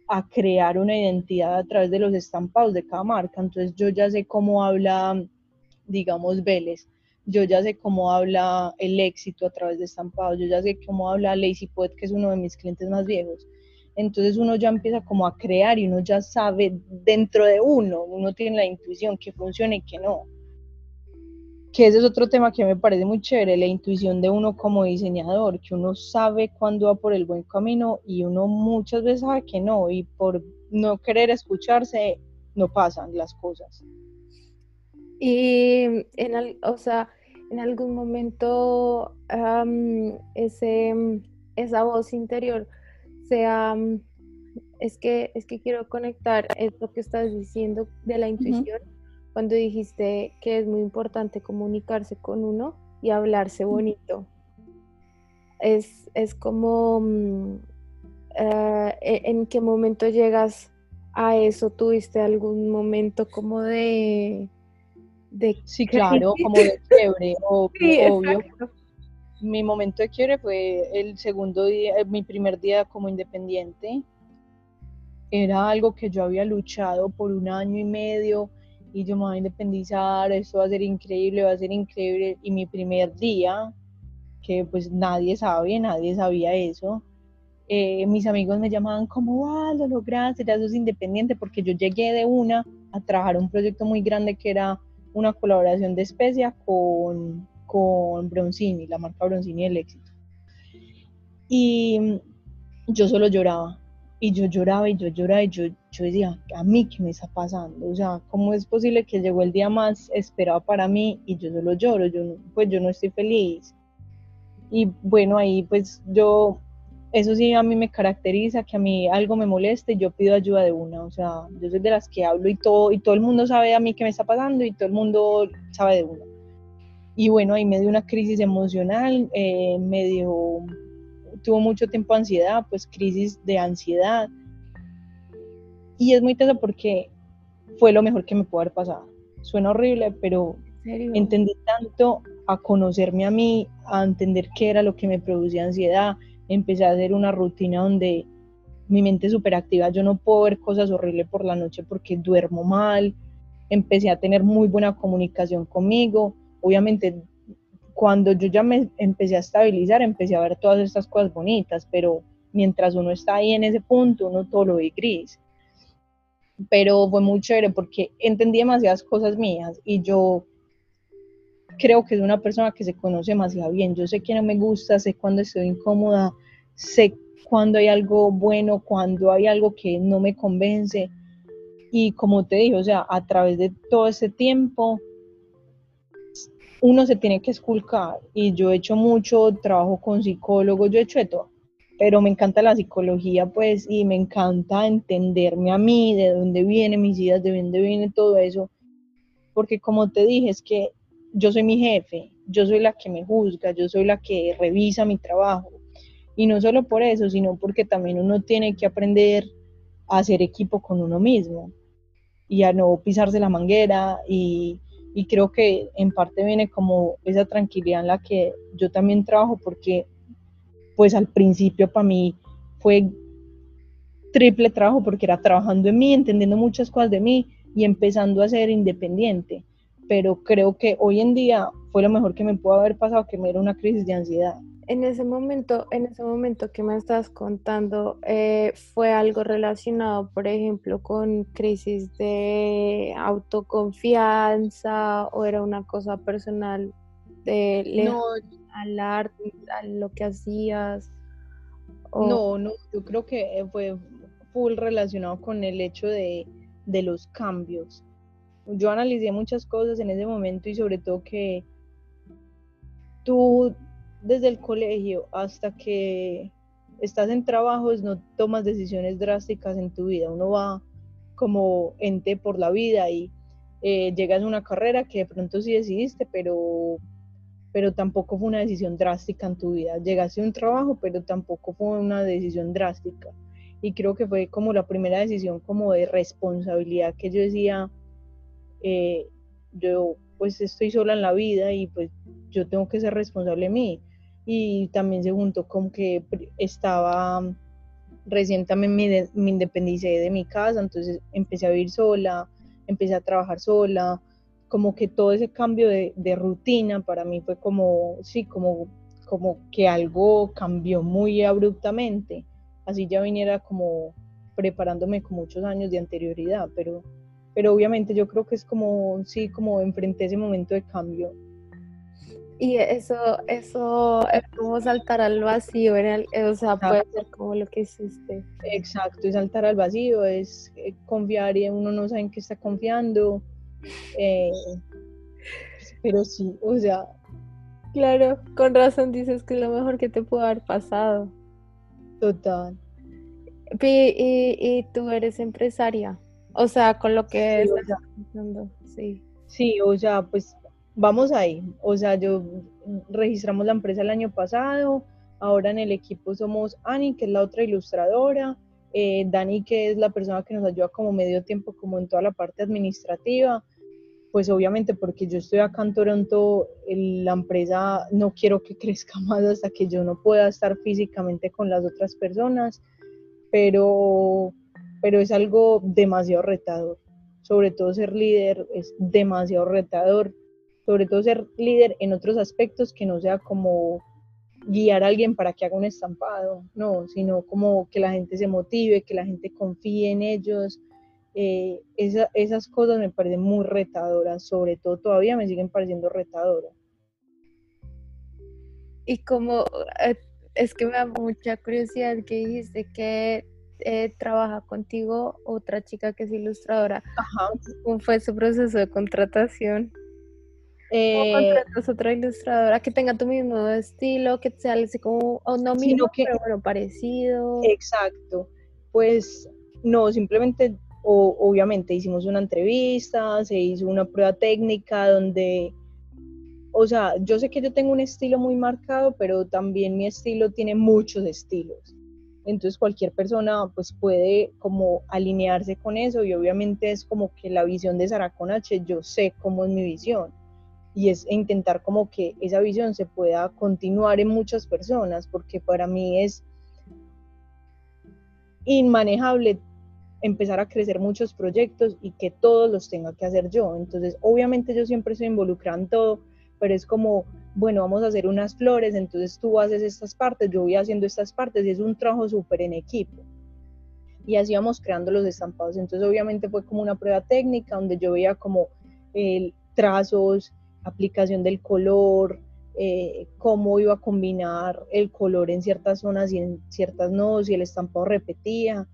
[SPEAKER 2] a crear una identidad a través de los estampados de cada marca. Entonces, yo ya sé cómo habla, digamos, Vélez. Yo ya sé cómo habla el éxito a través de estampados. Yo ya sé cómo habla Lazy Poet, que es uno de mis clientes más viejos. Entonces uno ya empieza como a crear y uno ya sabe dentro de uno, uno tiene la intuición que funciona y que no. Que ese es otro tema que me parece muy chévere, la intuición de uno como diseñador, que uno sabe cuándo va por el buen camino y uno muchas veces sabe que no, y por no querer escucharse no pasan las cosas.
[SPEAKER 1] Y en, o sea, en algún momento ese, esa voz interior sea, es que, es que quiero conectar esto que estás diciendo de la intuición cuando dijiste que es muy importante comunicarse con uno y hablarse bonito. Es, como, mm, eh, e, ¿en qué momento llegas a eso? ¿Tuviste algún momento como de...
[SPEAKER 2] de sí, claro, como de quiebre, obvio. Mi momento de quiebre fue el segundo día, eh, mi primer día como independiente. Era algo que yo había luchado por un año y medio y yo me voy a independizar, esto va a ser increíble, va a ser increíble. Y mi primer día, que pues nadie sabe, nadie sabía eso, eh, mis amigos me llamaban como, ah, lo lograste, ya sos independiente, porque yo llegué de una a trabajar un proyecto muy grande que era una colaboración de especia con, con Bronzini, la marca Bronzini el éxito. Y yo solo lloraba, y yo lloraba y yo lloraba y yo, yo decía, a mí qué me está pasando, o sea, ¿cómo es posible que llegó el día más esperado para mí y yo solo lloro, yo pues yo no estoy feliz? Y bueno, ahí pues yo, eso sí a mí me caracteriza, que a mí algo me moleste, yo pido ayuda de una, o sea, yo soy de las que hablo y todo, y todo el mundo sabe a mí qué me está pasando y todo el mundo sabe de una. Y bueno, ahí me dio una crisis emocional, eh, me dio tuvo mucho tiempo ansiedad, pues crisis de ansiedad. Y es muy teso porque fue lo mejor que me pudo haber pasado. Suena horrible, pero entendí tanto a conocerme a mí, a entender qué era lo que me producía ansiedad. Empecé a hacer una rutina donde mi mente es súper activa. Yo no puedo ver cosas horribles por la noche porque duermo mal. Empecé a tener muy buena comunicación conmigo. Obviamente cuando yo ya me empecé a estabilizar, empecé a ver todas estas cosas bonitas, pero mientras uno está ahí en ese punto, uno todo lo ve gris. Pero fue muy chévere porque entendí demasiadas cosas mías y yo creo que es una persona que se conoce demasiado bien. Yo sé que no me gusta, sé cuando estoy incómoda, sé cuando hay algo bueno, cuando hay algo que no me convence. Y como te dije, o sea, a través de todo ese tiempo, uno se tiene que esculcar y yo he hecho mucho trabajo con psicólogos, yo he hecho de todo, pero me encanta la psicología pues y me encanta entenderme a mí, de dónde vienen mis ideas, de dónde viene todo eso, porque como te dije es que yo soy mi jefe, yo soy la que me juzga, yo soy la que revisa mi trabajo. Y no solo por eso, sino porque también uno tiene que aprender a hacer equipo con uno mismo y a no pisarse la manguera. Y y creo que en parte viene como esa tranquilidad en la que yo también trabajo porque pues al principio para mí fue triple trabajo porque era trabajando en mí, entendiendo muchas cosas de mí y empezando a ser independiente. Pero creo que hoy en día fue lo mejor que me pudo haber pasado, que me era una crisis de ansiedad
[SPEAKER 1] en ese momento, en ese momento que me estás contando, eh, fue algo relacionado, por ejemplo, con crisis de autoconfianza o era una cosa personal de no, al arte, a lo que hacías.
[SPEAKER 2] No, no, yo creo que fue full relacionado con el hecho de, de los cambios. Yo analicé muchas cosas en ese momento y sobre todo que tú desde el colegio hasta que estás en trabajos no tomas decisiones drásticas en tu vida. Uno va como ente por la vida y eh, llegas a una carrera que de pronto sí decidiste, pero, pero tampoco fue una decisión drástica en tu vida. Llegaste a un trabajo, pero tampoco fue una decisión drástica. Y creo que fue como la primera decisión como de responsabilidad que yo decía, eh, yo pues estoy sola en la vida y pues yo tengo que ser responsable de mí y también se juntó con que estaba recién también me, me independicé de mi casa, entonces empecé a vivir sola, empecé a trabajar sola, como que todo ese cambio de, de, rutina para mí fue como, sí, como, como que algo cambió muy abruptamente, así ya viniera como preparándome con muchos años de anterioridad, pero, pero obviamente yo creo que es como, sí, como enfrenté ese momento de cambio
[SPEAKER 1] Y eso, eso es como saltar al vacío, o sea, puede ser como lo que hiciste.
[SPEAKER 2] Exacto, y saltar al vacío es eh, confiar y uno no sabe en qué está confiando. Eh, pero sí, o sea.
[SPEAKER 1] Claro, con razón dices que es lo mejor que te pudo haber pasado.
[SPEAKER 2] Total.
[SPEAKER 1] Y, y, tú eres empresaria, o sea, con lo que estás pensando, sí.
[SPEAKER 2] Sí, o sea, pues vamos ahí. O sea, yo registramos la empresa el año pasado, ahora en el equipo somos Ani, que es la otra ilustradora, eh, Dani, que es la persona que nos ayuda como medio tiempo, como en toda la parte administrativa. Pues obviamente porque yo estoy acá en Toronto, la empresa no quiero que crezca más hasta que yo no pueda estar físicamente con las otras personas, pero, pero es algo demasiado retador. Sobre todo ser líder es demasiado retador sobre todo ser líder en otros aspectos que no sea como guiar a alguien para que haga un estampado, no, sino como que la gente se motive, que la gente confíe en ellos. Eh, esas cosas me parecen muy retadoras, sobre todo todavía me siguen pareciendo retadoras.
[SPEAKER 1] Y como eh, es que me da mucha curiosidad que dijiste que eh, trabaja contigo otra chica que es ilustradora. ¿Cómo fue su proceso de contratación? Eh, es otra ilustradora que tenga tu mismo estilo, que sea así como, o no mismo, que, pero bueno, parecido.
[SPEAKER 2] Exacto. Pues no, simplemente, obviamente hicimos una entrevista, se hizo una prueba técnica donde, o sea, yo sé que yo tengo un estilo muy marcado, pero también mi estilo tiene muchos estilos. Entonces cualquier persona pues puede como alinearse con eso y obviamente es como que la visión de Sara H, yo sé cómo es mi visión y es intentar como que esa visión se pueda continuar en muchas personas, porque para mí es inmanejable empezar a crecer muchos proyectos y que todos los tenga que hacer yo. Entonces, obviamente yo siempre estoy involucrada en todo, pero es como, bueno, vamos a hacer unas flores, entonces tú haces estas partes, yo voy haciendo estas partes y es un trabajo súper en equipo. Y así vamos creando los estampados. Entonces, obviamente fue como una prueba técnica donde yo veía como el trazos, aplicación del color, eh, cómo iba a combinar el color en ciertas zonas y en ciertas no, si el estampado repetía.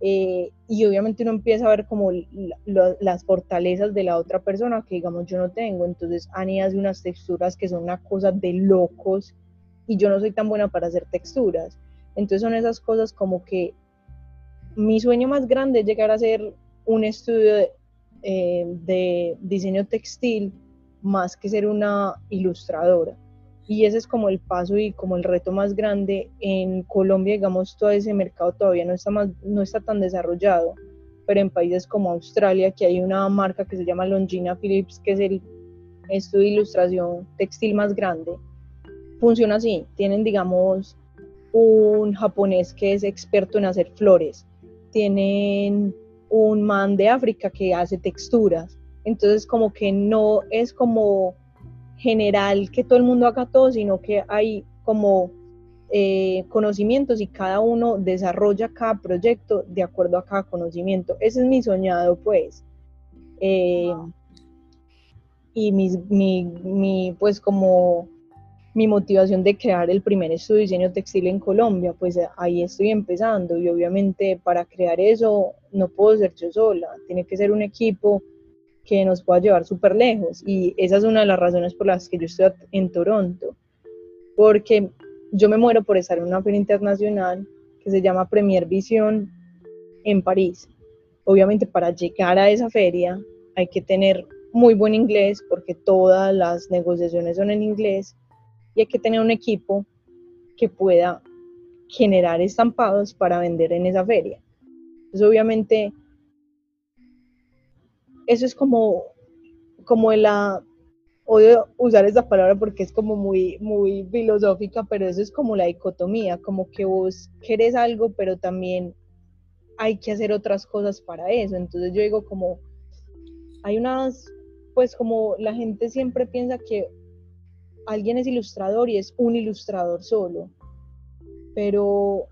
[SPEAKER 2] Eh, y obviamente uno empieza a ver como las fortalezas de la otra persona que digamos yo no tengo. Entonces Ani hace unas texturas que son una cosa de locos y yo no soy tan buena para hacer texturas. Entonces son esas cosas como que mi sueño más grande es llegar a hacer un estudio eh, de diseño textil más que ser una ilustradora. Y ese es como el paso y como el reto más grande. En Colombia, digamos, todo ese mercado todavía no está, más, no está tan desarrollado, pero en países como Australia, que hay una marca que se llama Longina Phillips, que es el estudio de ilustración textil más grande, funciona así. Tienen, digamos, un japonés que es experto en hacer flores. Tienen un man de África que hace texturas entonces como que no es como general que todo el mundo haga todo, sino que hay como eh, conocimientos y cada uno desarrolla cada proyecto de acuerdo a cada conocimiento. Ese es mi soñado, pues. Eh, y mi, mi, pues como mi motivación de crear el primer estudio de diseño textil en Colombia, pues ahí estoy empezando y obviamente para crear eso no puedo ser yo sola, tiene que ser un equipo que nos pueda llevar súper lejos. Y esa es una de las razones por las que yo estoy en Toronto, porque yo me muero por estar en una feria internacional que se llama Premier Vision en París. Obviamente para llegar a esa feria hay que tener muy buen inglés porque todas las negociaciones son en inglés y hay que tener un equipo que pueda generar estampados para vender en esa feria. Entonces obviamente eso es como, como la, odio usar esa palabra porque es como muy, muy filosófica, pero eso es como la dicotomía, como que vos querés algo, pero también hay que hacer otras cosas para eso. Entonces yo digo como, hay unas, pues como la gente siempre piensa que alguien es ilustrador y es un ilustrador solo, pero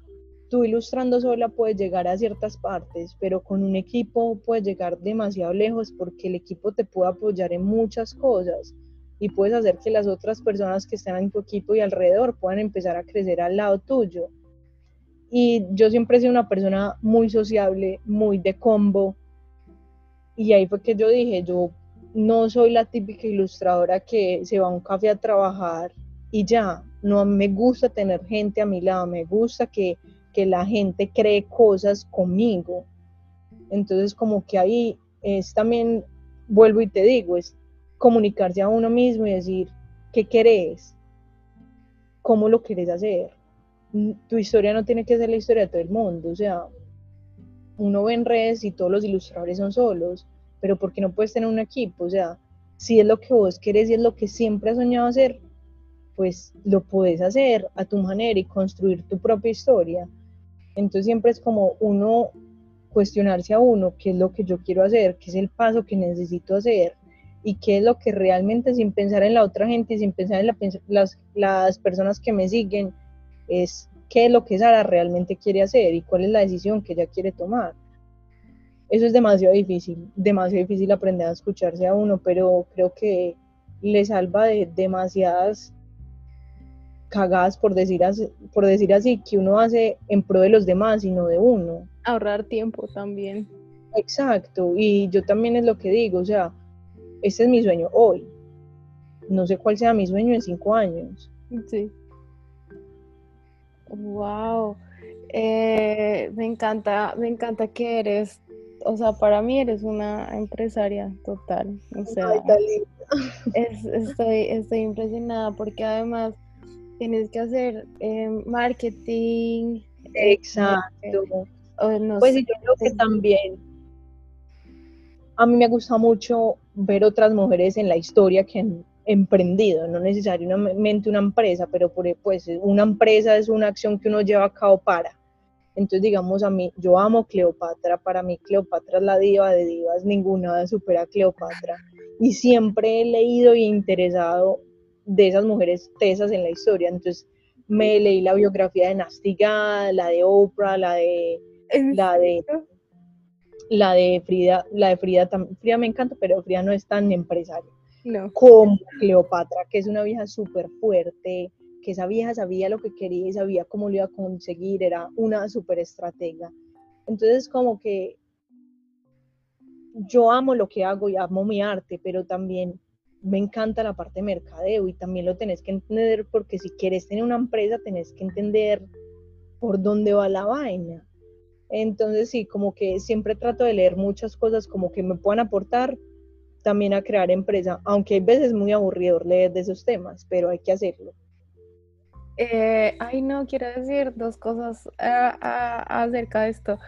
[SPEAKER 2] tú ilustrando sola puedes llegar a ciertas partes, pero con un equipo puedes llegar demasiado lejos porque el equipo te puede apoyar en muchas cosas. y puedes hacer que las otras personas que están en tu equipo y alrededor puedan empezar a crecer al lado tuyo. Y yo siempre he sido una persona muy sociable, muy de combo. Y ahí fue que yo dije, yo no soy la típica ilustradora que se va a un café a trabajar y ya, no me gusta tener gente a mi lado, me gusta que, que la gente cree cosas conmigo. Entonces como que ahí es también, vuelvo y te digo, es comunicarse a uno mismo y decir, ¿qué querés? ¿Cómo lo querés hacer? Tu historia no tiene que ser la historia de todo el mundo, o sea, uno ve en redes y todos los ilustradores son solos, pero ¿por qué no puedes tener un equipo? O sea, si es lo que vos querés y es lo que siempre has soñado hacer, pues lo puedes hacer a tu manera y construir tu propia historia. Entonces siempre es como uno cuestionarse a uno qué es lo que yo quiero hacer, qué es el paso que necesito hacer y qué es lo que realmente sin pensar en la otra gente y sin pensar en las, las personas que me siguen, es qué es lo que Sara realmente quiere hacer y cuál es la decisión que ella quiere tomar. Eso es demasiado difícil, demasiado difícil aprender a escucharse a uno, pero creo que le salva de demasiadas cagadas, por decir, así, por decir así, que uno hace en pro de los demás y no de uno.
[SPEAKER 1] Ahorrar tiempo también.
[SPEAKER 2] Exacto, y yo también es lo que digo, o sea, este es mi sueño hoy. No sé cuál sea mi sueño en cinco años.
[SPEAKER 1] Sí. Wow. Eh, me encanta, me encanta que eres, o sea, para mí eres una empresaria total. O sea, estoy, estoy impresionada porque además tienes que hacer em, marketing.
[SPEAKER 2] Eh, Exacto. pues yo creo que también a mí me gusta mucho ver otras mujeres en la historia que han emprendido, no necesariamente una empresa, pero por, pues una empresa es una acción que uno lleva a cabo para. Entonces, digamos, a mí, yo amo Cleopatra, para mí Cleopatra es la diva de divas, ninguna supera a Cleopatra. Y siempre he leído y interesado de esas mujeres tesas en la historia. Entonces, me leí la biografía de Nastigad, la de Oprah, la de, la de la de Frida, la de Frida, Frida me encanta, pero Frida no es tan empresaria.
[SPEAKER 1] No.
[SPEAKER 2] Como Cleopatra, que es una vieja súper fuerte, que esa vieja sabía lo que quería y sabía cómo lo iba a conseguir, era una súper estratega. Entonces, como que yo amo lo que hago y amo mi arte, pero también me encanta la parte de mercadeo y también lo tenés que entender porque si quieres tener una empresa, tenés que entender por dónde va la vaina. Entonces sí, como que siempre trato de leer muchas cosas como que me puedan aportar también a crear empresa, aunque hay veces muy aburrido leer de esos temas, pero hay que hacerlo.
[SPEAKER 1] Eh, ay, no, quiero decir dos cosas acerca de esto.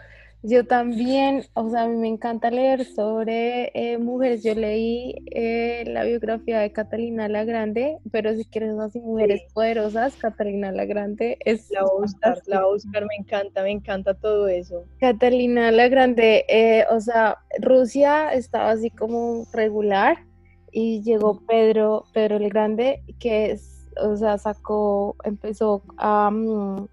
[SPEAKER 1] Yo también, o sea, a mí me encanta leer sobre eh, mujeres. Yo leí eh, la biografía de Catalina la Grande, pero si quieres así mujeres poderosas, Catalina la Grande es...
[SPEAKER 2] La Oscar, la Oscar, me encanta, me encanta todo eso.
[SPEAKER 1] Catalina la Grande, eh, o sea, Rusia estaba así como regular y llegó Pedro, Pedro el Grande, que es, o sea, sacó, empezó a... Mm,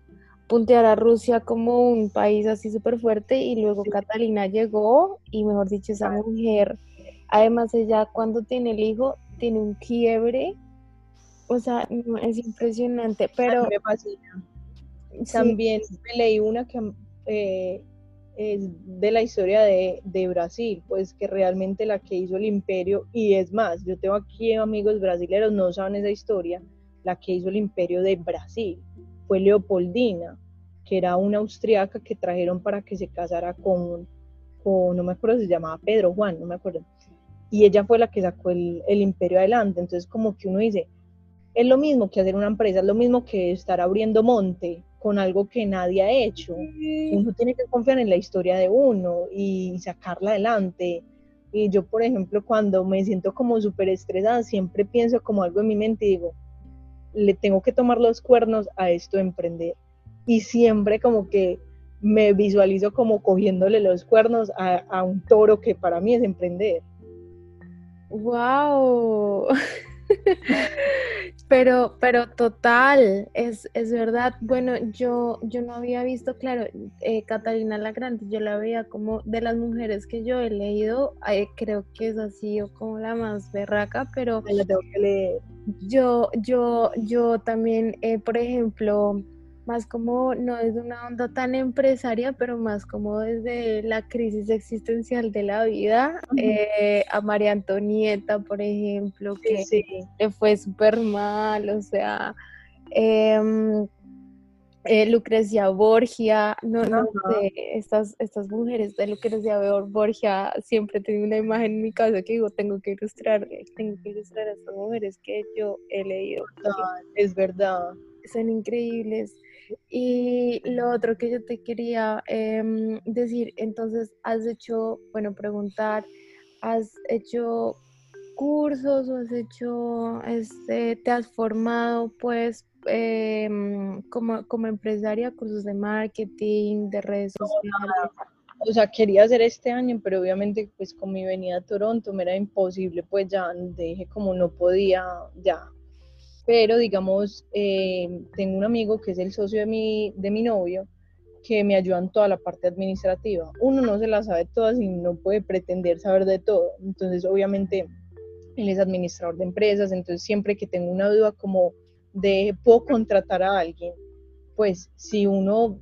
[SPEAKER 1] puntear a Rusia como un país así súper fuerte y luego Catalina llegó y mejor dicho esa mujer, además ella cuando tiene el hijo tiene un quiebre, o sea, es impresionante, pero...
[SPEAKER 2] me fascina. También me leí una que eh, es de la historia de, de, Brasil, pues que realmente la que hizo el imperio, y es más, yo tengo aquí amigos brasileños, no saben esa historia, la que hizo el imperio de Brasil fue Leopoldina, que era una austriaca que trajeron para que se casara con, no me acuerdo si se llamaba Pedro Juan, no me acuerdo. Y ella fue la que sacó el, imperio adelante. Entonces como que uno dice, es lo mismo que hacer una empresa, es lo mismo que estar abriendo monte con algo que nadie ha hecho. Uno tiene que confiar en la historia de uno y sacarla adelante. Y yo, por ejemplo, cuando me siento como súper estresada, siempre pienso como algo en mi mente y digo, le tengo que tomar los cuernos a esto de emprender. Y siempre como que me visualizo como cogiéndole los cuernos a, un toro que para mí es emprender.
[SPEAKER 1] ¡Wow! Pero, pero total, es, es verdad. Bueno, yo, yo no había visto, claro, eh, Catalina la Grande, yo la veía como de las mujeres que yo he leído, eh, creo que es así o como la más berraca, pero
[SPEAKER 2] la tengo que leer.
[SPEAKER 1] Yo, yo, yo también, eh, por ejemplo, más como, no es una onda tan empresaria, pero más como desde la crisis existencial de la vida, eh, a María Antonieta, por ejemplo, que le fue súper mal, o sea, em, eh, Lucrecia Borgia, no, no sé, estas, estas mujeres de Lucrecia Borgia siempre tengo una imagen en mi casa que digo, tengo que ilustrar, tengo que ilustrar a estas mujeres que yo he leído.
[SPEAKER 2] es verdad.
[SPEAKER 1] Son increíbles. Y lo otro que yo te quería em, decir, entonces, has hecho, bueno, preguntar, has hecho cursos o has hecho, este, te has formado, pues, em, como, como empresaria, cursos de marketing, de redes sociales.
[SPEAKER 2] O sea, quería hacer este año, pero obviamente, pues, con mi venida a Toronto me era imposible, pues ya dije como no podía, ya, pero digamos, eh, tengo un amigo que es el socio de mi, de mi novio, que me ayuda en toda la parte administrativa. Uno no se la sabe todas y no puede pretender saber de todo. Entonces, obviamente, él es administrador de empresas, entonces siempre que tengo una duda como de, ¿puedo contratar a alguien? Pues si uno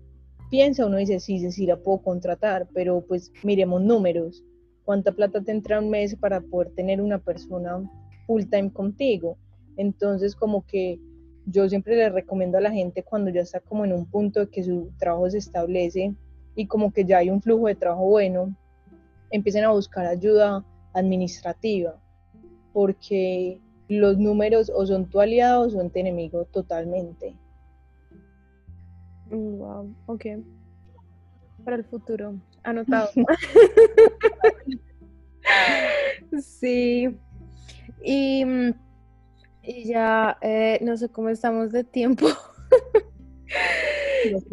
[SPEAKER 2] piensa, uno dice, sí, sí, la puedo contratar, pero pues miremos números. ¿Cuánta plata te entra un mes para poder tener una persona full time contigo? Entonces, como que yo siempre le recomiendo a la gente cuando ya está como en un punto de que su trabajo se establece y como que ya hay un flujo de trabajo bueno, empiecen a buscar ayuda administrativa, porque los números o son tu aliado o son tu enemigo totalmente.
[SPEAKER 1] Wow, mm, ok. Para el futuro, anotado. sí. Y mm, y ya eh, no sé cómo estamos de tiempo.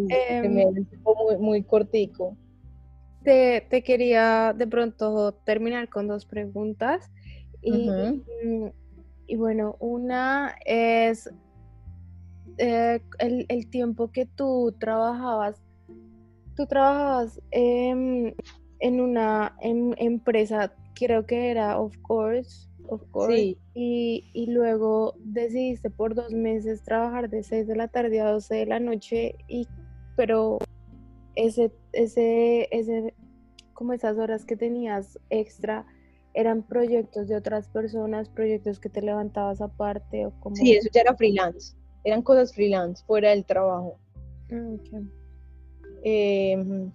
[SPEAKER 2] Em, muy, muy cortico.
[SPEAKER 1] Te, quería de pronto terminar con dos preguntas. Y, mm, y bueno, una es eh, el, tiempo que tú trabajabas. Tú trabajabas en una empresa, creo que era Of Course, of course. Y, luego decidiste por dos meses trabajar de 6 de la tarde a 12 de la noche, y, pero ese, ese, ese, como esas horas que tenías extra, eran proyectos de otras personas, proyectos que te levantabas aparte o como...
[SPEAKER 2] Sí, eso ya era freelance, eran cosas freelance, fuera del trabajo.
[SPEAKER 1] Mm,
[SPEAKER 2] em,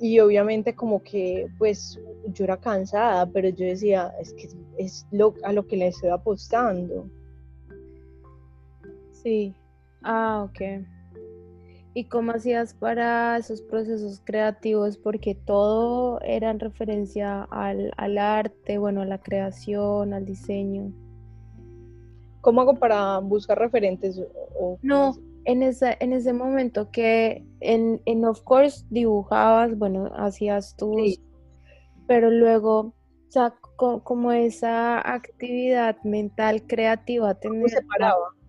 [SPEAKER 2] y obviamente como que pues yo era cansada, pero yo decía, es que es lo, a lo que le estoy apostando.
[SPEAKER 1] Sí, ah, ok. ¿Y cómo hacías para esos procesos creativos? Porque todo era en referencia al, arte, bueno, a la creación, al diseño.
[SPEAKER 2] ¿Cómo hago para buscar referentes?
[SPEAKER 1] no, en ese, en ese momento que en, en Of Course dibujabas, bueno, hacías tus, pero luego, o sea, como esa actividad mental creativa, tener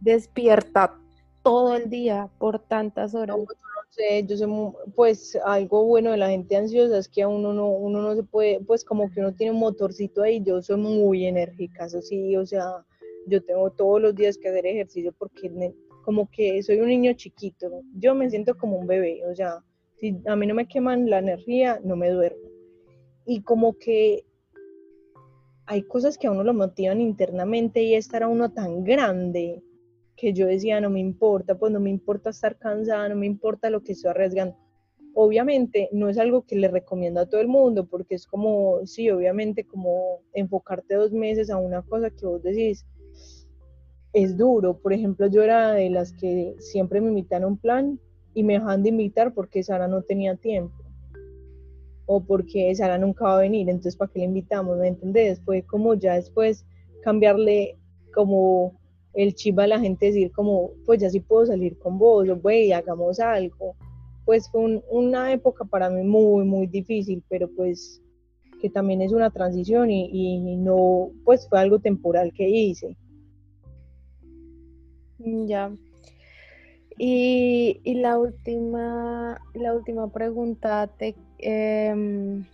[SPEAKER 1] despierta todo el día por tantas horas.
[SPEAKER 2] No, sé, yo sé, pues algo bueno de la gente ansiosa es que a uno no, uno no se puede, pues como que uno tiene un motorcito ahí, yo soy muy enérgica, eso sí, o sea, yo tengo todos los días que hacer ejercicio porque como que soy un niño chiquito, yo me siento como un bebé, o sea, si a mí no me queman la energía, no me duermo. Y como que hay cosas que a uno lo motivan internamente y estar a uno tan grande que yo decía, no me importa, pues no me importa estar cansada, no me importa lo que estoy arriesgando. Obviamente no es algo que le recomiendo a todo el mundo porque es como, sí, obviamente como enfocarte dos meses a una cosa que vos decís, es duro. Por ejemplo, yo era de las que siempre me invitan a un plan y me dejan de invitar porque Sara no tenía tiempo o porque Sara nunca va a venir, entonces ¿para qué le invitamos? ¿Me entendés? Fue como ya después cambiarle como el chip a la gente, decir como, pues ya sí puedo salir con vos, o güey, hagamos algo. Pues fue una época para mí muy, muy difícil, pero pues que también es una transición y, y no, pues fue algo temporal que hice.
[SPEAKER 1] Ya. Y, la última, la última pregunta, te, em,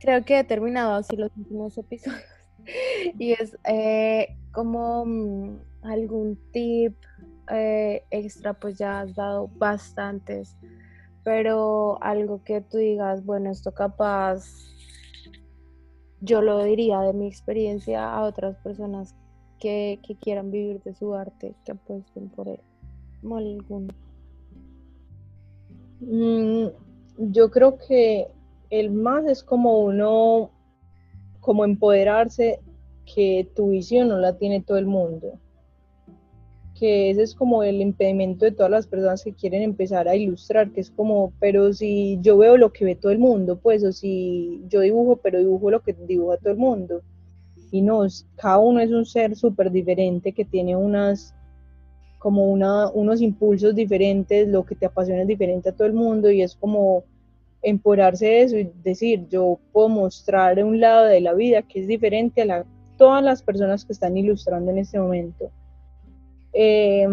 [SPEAKER 1] creo que he terminado así los últimos episodios. y es eh, como mm, algún tip eh, extra, pues ya has dado bastantes, pero algo que tú digas, bueno, esto capaz, yo lo diría de mi experiencia a otras personas que, quieran vivir de su arte, que apuesten por él. Algún.
[SPEAKER 2] Mm, yo creo que el más es como uno, como empoderarse que tu visión no la tiene todo el mundo que ese es como el impedimento de todas las personas que quieren empezar a ilustrar, que es como, pero si yo veo lo que ve todo el mundo, pues, o si yo dibujo, pero dibujo lo que dibuja todo el mundo. Y no, cada uno es un ser súper diferente que tiene unas, como una, unos impulsos diferentes, lo que te apasiona es diferente a todo el mundo y es como empoderarse de eso y decir, yo puedo mostrar un lado de la vida que es diferente a la, todas las personas que están ilustrando en este momento. Eh,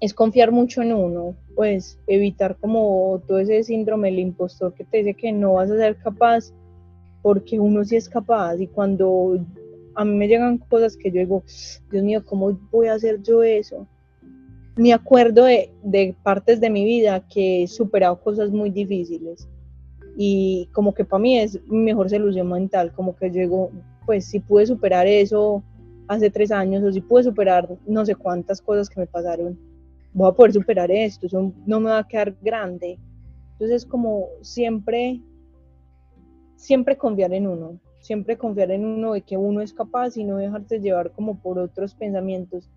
[SPEAKER 2] es confiar mucho en uno, pues evitar como todo ese síndrome del impostor que te dice que no vas a ser capaz, porque uno sí es capaz y cuando a mí me llegan cosas que yo digo, Dios mío, ¿cómo voy a hacer yo eso? Me acuerdo de, de partes de mi vida que he superado cosas muy difíciles y como que para mí es mi mejor solución mental, como que yo pues si pude superar eso, hace tres años o si pude superar no sé cuántas cosas que me pasaron, voy a poder superar esto, eso no me va a quedar grande. Entonces como siempre, siempre confiar en uno, siempre confiar en uno de que uno es capaz y no dejarse llevar como por otros pensamientos.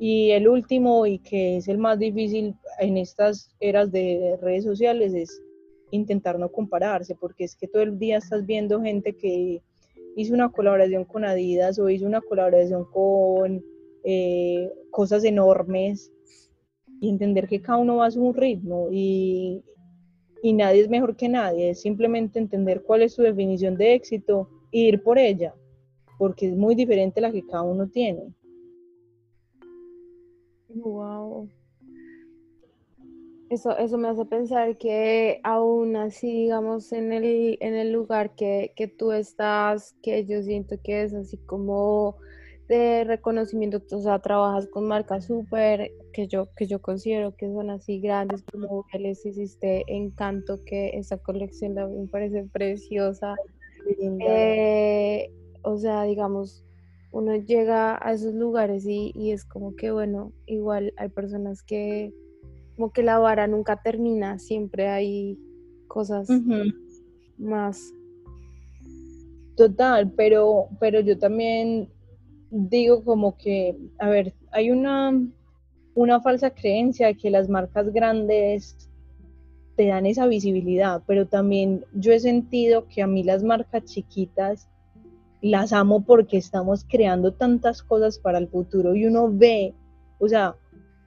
[SPEAKER 2] Y el último y que es el más difícil en estas eras de redes sociales es intentar no compararse, porque es que todo el día estás viendo gente que hizo una colaboración con Adidas o hizo una colaboración con eh, cosas enormes y entender que cada uno va a su ritmo y, y nadie es mejor que nadie, es simplemente entender cuál es su definición de éxito e ir por ella, porque es muy diferente la que cada uno tiene.
[SPEAKER 1] Wow. Eso, eso me hace pensar que aún así, digamos, en el, en el lugar que, tú estás, que yo siento que es así como de reconocimiento, o sea, trabajas con marcas súper, que yo, que yo considero que son así grandes, como les hiciste Encanto, que esa colección me parece preciosa. Eh, o sea, digamos, uno llega a esos lugares y, y es como que, bueno, igual hay personas que como que la vara nunca termina, siempre hay cosas más.
[SPEAKER 2] Total, pero, pero yo también digo como que, a ver, hay una, una falsa creencia de que las marcas grandes te dan esa visibilidad, pero también yo he sentido que a mí las marcas chiquitas las amo porque estamos creando tantas cosas para el futuro y uno ve, o sea,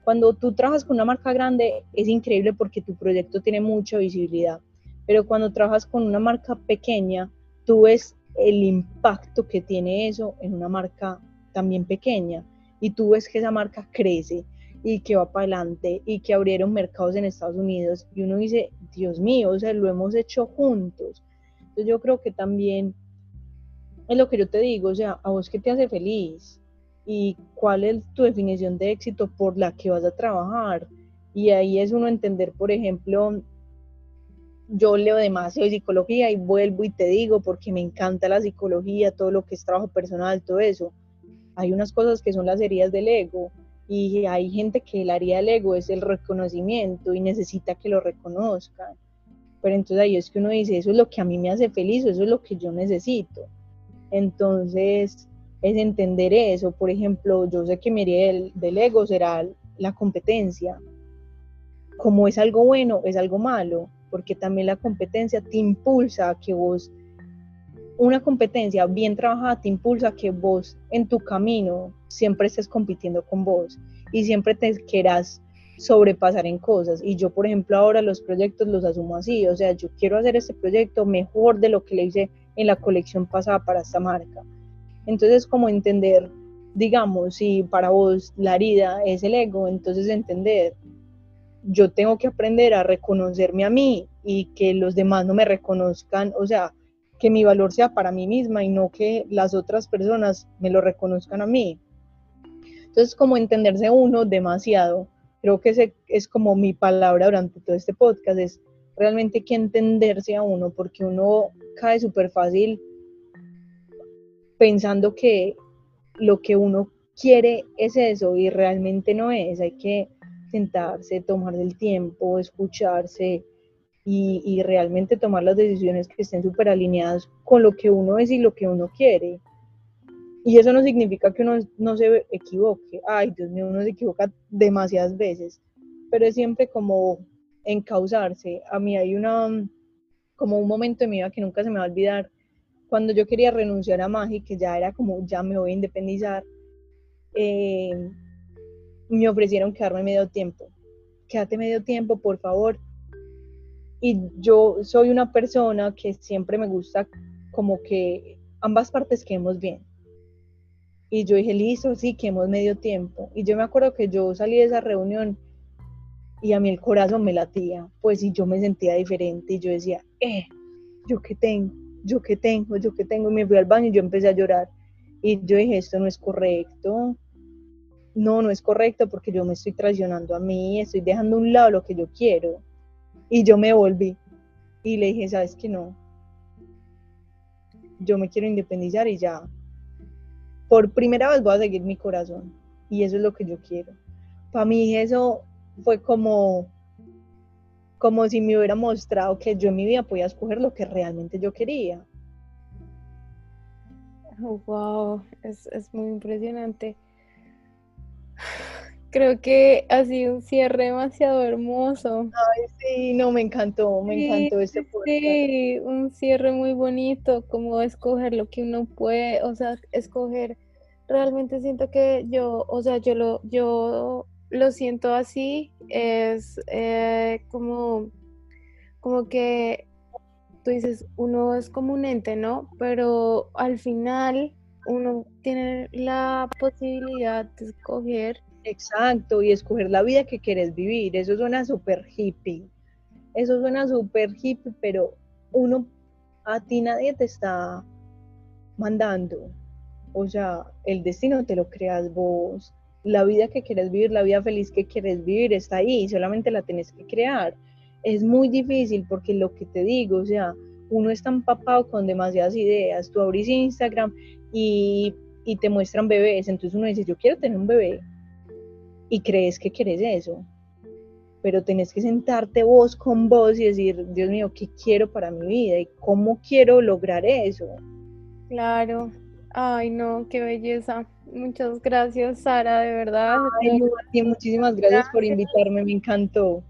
[SPEAKER 2] cuando tú trabajas con una marca grande es increíble porque tu proyecto tiene mucha visibilidad, pero cuando trabajas con una marca pequeña, tú ves el impacto que tiene eso en una marca también pequeña y tú ves que esa marca crece y que va para adelante y que abrieron mercados en Estados Unidos y uno dice, Dios mío, o sea, lo hemos hecho juntos. Entonces yo creo que también es lo que yo te digo, o sea, a vos qué te hace feliz, y cuál es tu definición de éxito por la que vas a trabajar. Y ahí es uno entender, por ejemplo, yo leo demasiado de psicología y vuelvo y te digo porque me encanta la psicología, todo lo que es trabajo personal, todo eso. Hay unas cosas que son las heridas del ego y hay gente que la herida del ego es el reconocimiento y necesita que lo reconozcan. Pero entonces ahí es que uno dice, eso es lo que a mí me hace feliz, eso es lo que yo necesito. Entonces, es entender eso. Por ejemplo, yo sé que mi herida del, ego será la competencia. Como es algo bueno, es algo malo, porque también la competencia te impulsa a que vos, una competencia bien trabajada te impulsa a que vos en tu camino siempre estés compitiendo con vos y siempre te quieras sobrepasar en cosas. Y yo, por ejemplo, ahora los proyectos los asumo así, o sea, yo quiero hacer este proyecto mejor de lo que le hice en la colección pasada para esta marca entonces, como entender digamos, si para vos la herida es el ego, entonces entender, yo tengo que aprender a reconocerme a mí y que los demás no me reconozcan, o sea, que mi valor sea para mí misma y no que las otras personas me lo reconozcan a mí. Entonces, como entenderse uno demasiado, creo que es como mi palabra durante todo este podcast, es realmente que entenderse a uno, porque uno cae súper fácil pensando que lo que uno quiere es eso y realmente no es. Hay que sentarse, tomar el tiempo, escucharse y, realmente tomar las decisiones que estén súper alineadas con lo que uno es y lo que uno quiere. Y eso no significa que uno no se equivoque. Ay, Dios mío, uno se equivoca demasiadas veces, pero es siempre como encauzarse. A mí hay una, como un momento en mi vida que nunca se me va a olvidar, cuando yo quería renunciar a Magi, que ya era como, ya me voy a independizar, eh, me ofrecieron quedarme medio tiempo. Quédate medio tiempo, por favor. Y yo soy una persona que siempre me gusta como que ambas partes quedemos bien. Y yo dije, listo, sí, quedemos medio tiempo. Y yo me acuerdo que yo salí de esa reunión y a mí el corazón me latía, pues y yo me sentía diferente y yo decía, eh, yo qué tengo, yo qué tengo, yo qué tengo. Y me fui al baño y yo empecé a llorar. Y yo dije, esto no es correcto, no, no es correcto porque yo me estoy traicionando a mí, estoy dejando a un lado lo que yo quiero. Y yo me volví y le dije, sabes que no, yo me quiero independizar y ya. Por primera vez voy a seguir mi corazón y eso es lo que yo quiero. Para mí eso fue como, como si me hubiera mostrado que yo en mi vida podía escoger lo que realmente yo quería.
[SPEAKER 1] wow, es, es muy impresionante. Creo que ha sido un cierre demasiado hermoso.
[SPEAKER 2] Ay, sí, no, me encantó, me encantó este podcast.
[SPEAKER 1] Sí, un cierre muy bonito, como escoger lo que uno puede, o sea, escoger. Realmente siento que yo, o sea, yo lo, yo lo siento así, es eh, como, como que tú dices, uno es como un ente, ¿no? Pero al final uno tiene la posibilidad de escoger
[SPEAKER 2] Exacto, y escoger la vida que quieres vivir. Eso suena súper hippie. Eso suena súper hippie, pero uno, a ti nadie te está mandando. O sea, el destino te lo creas vos. La vida que quieres vivir, la vida feliz que quieres vivir está ahí, solamente la tienes que crear. Es muy difícil porque lo que te digo, o sea, uno está empapado con demasiadas ideas. Tú abrís Instagram y, y te muestran bebés, entonces uno dice, yo quiero tener un bebé y crees que quieres eso, pero tenés que sentarte vos con vos y decir, Dios mío, ¿qué quiero para mi vida y cómo quiero lograr eso?
[SPEAKER 1] Claro, ay no, qué belleza. Muchas gracias, Sara, de verdad.
[SPEAKER 2] Ay, muchísimas gracias por invitarme, me encantó.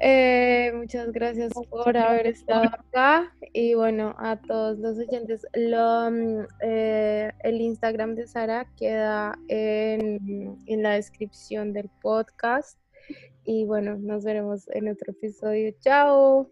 [SPEAKER 1] Eh, muchas gracias por haber estado acá y bueno, a todos los oyentes, mm, eh, el Instagram de Sara queda en, en la descripción del podcast y bueno, nos veremos en otro episodio. Chao.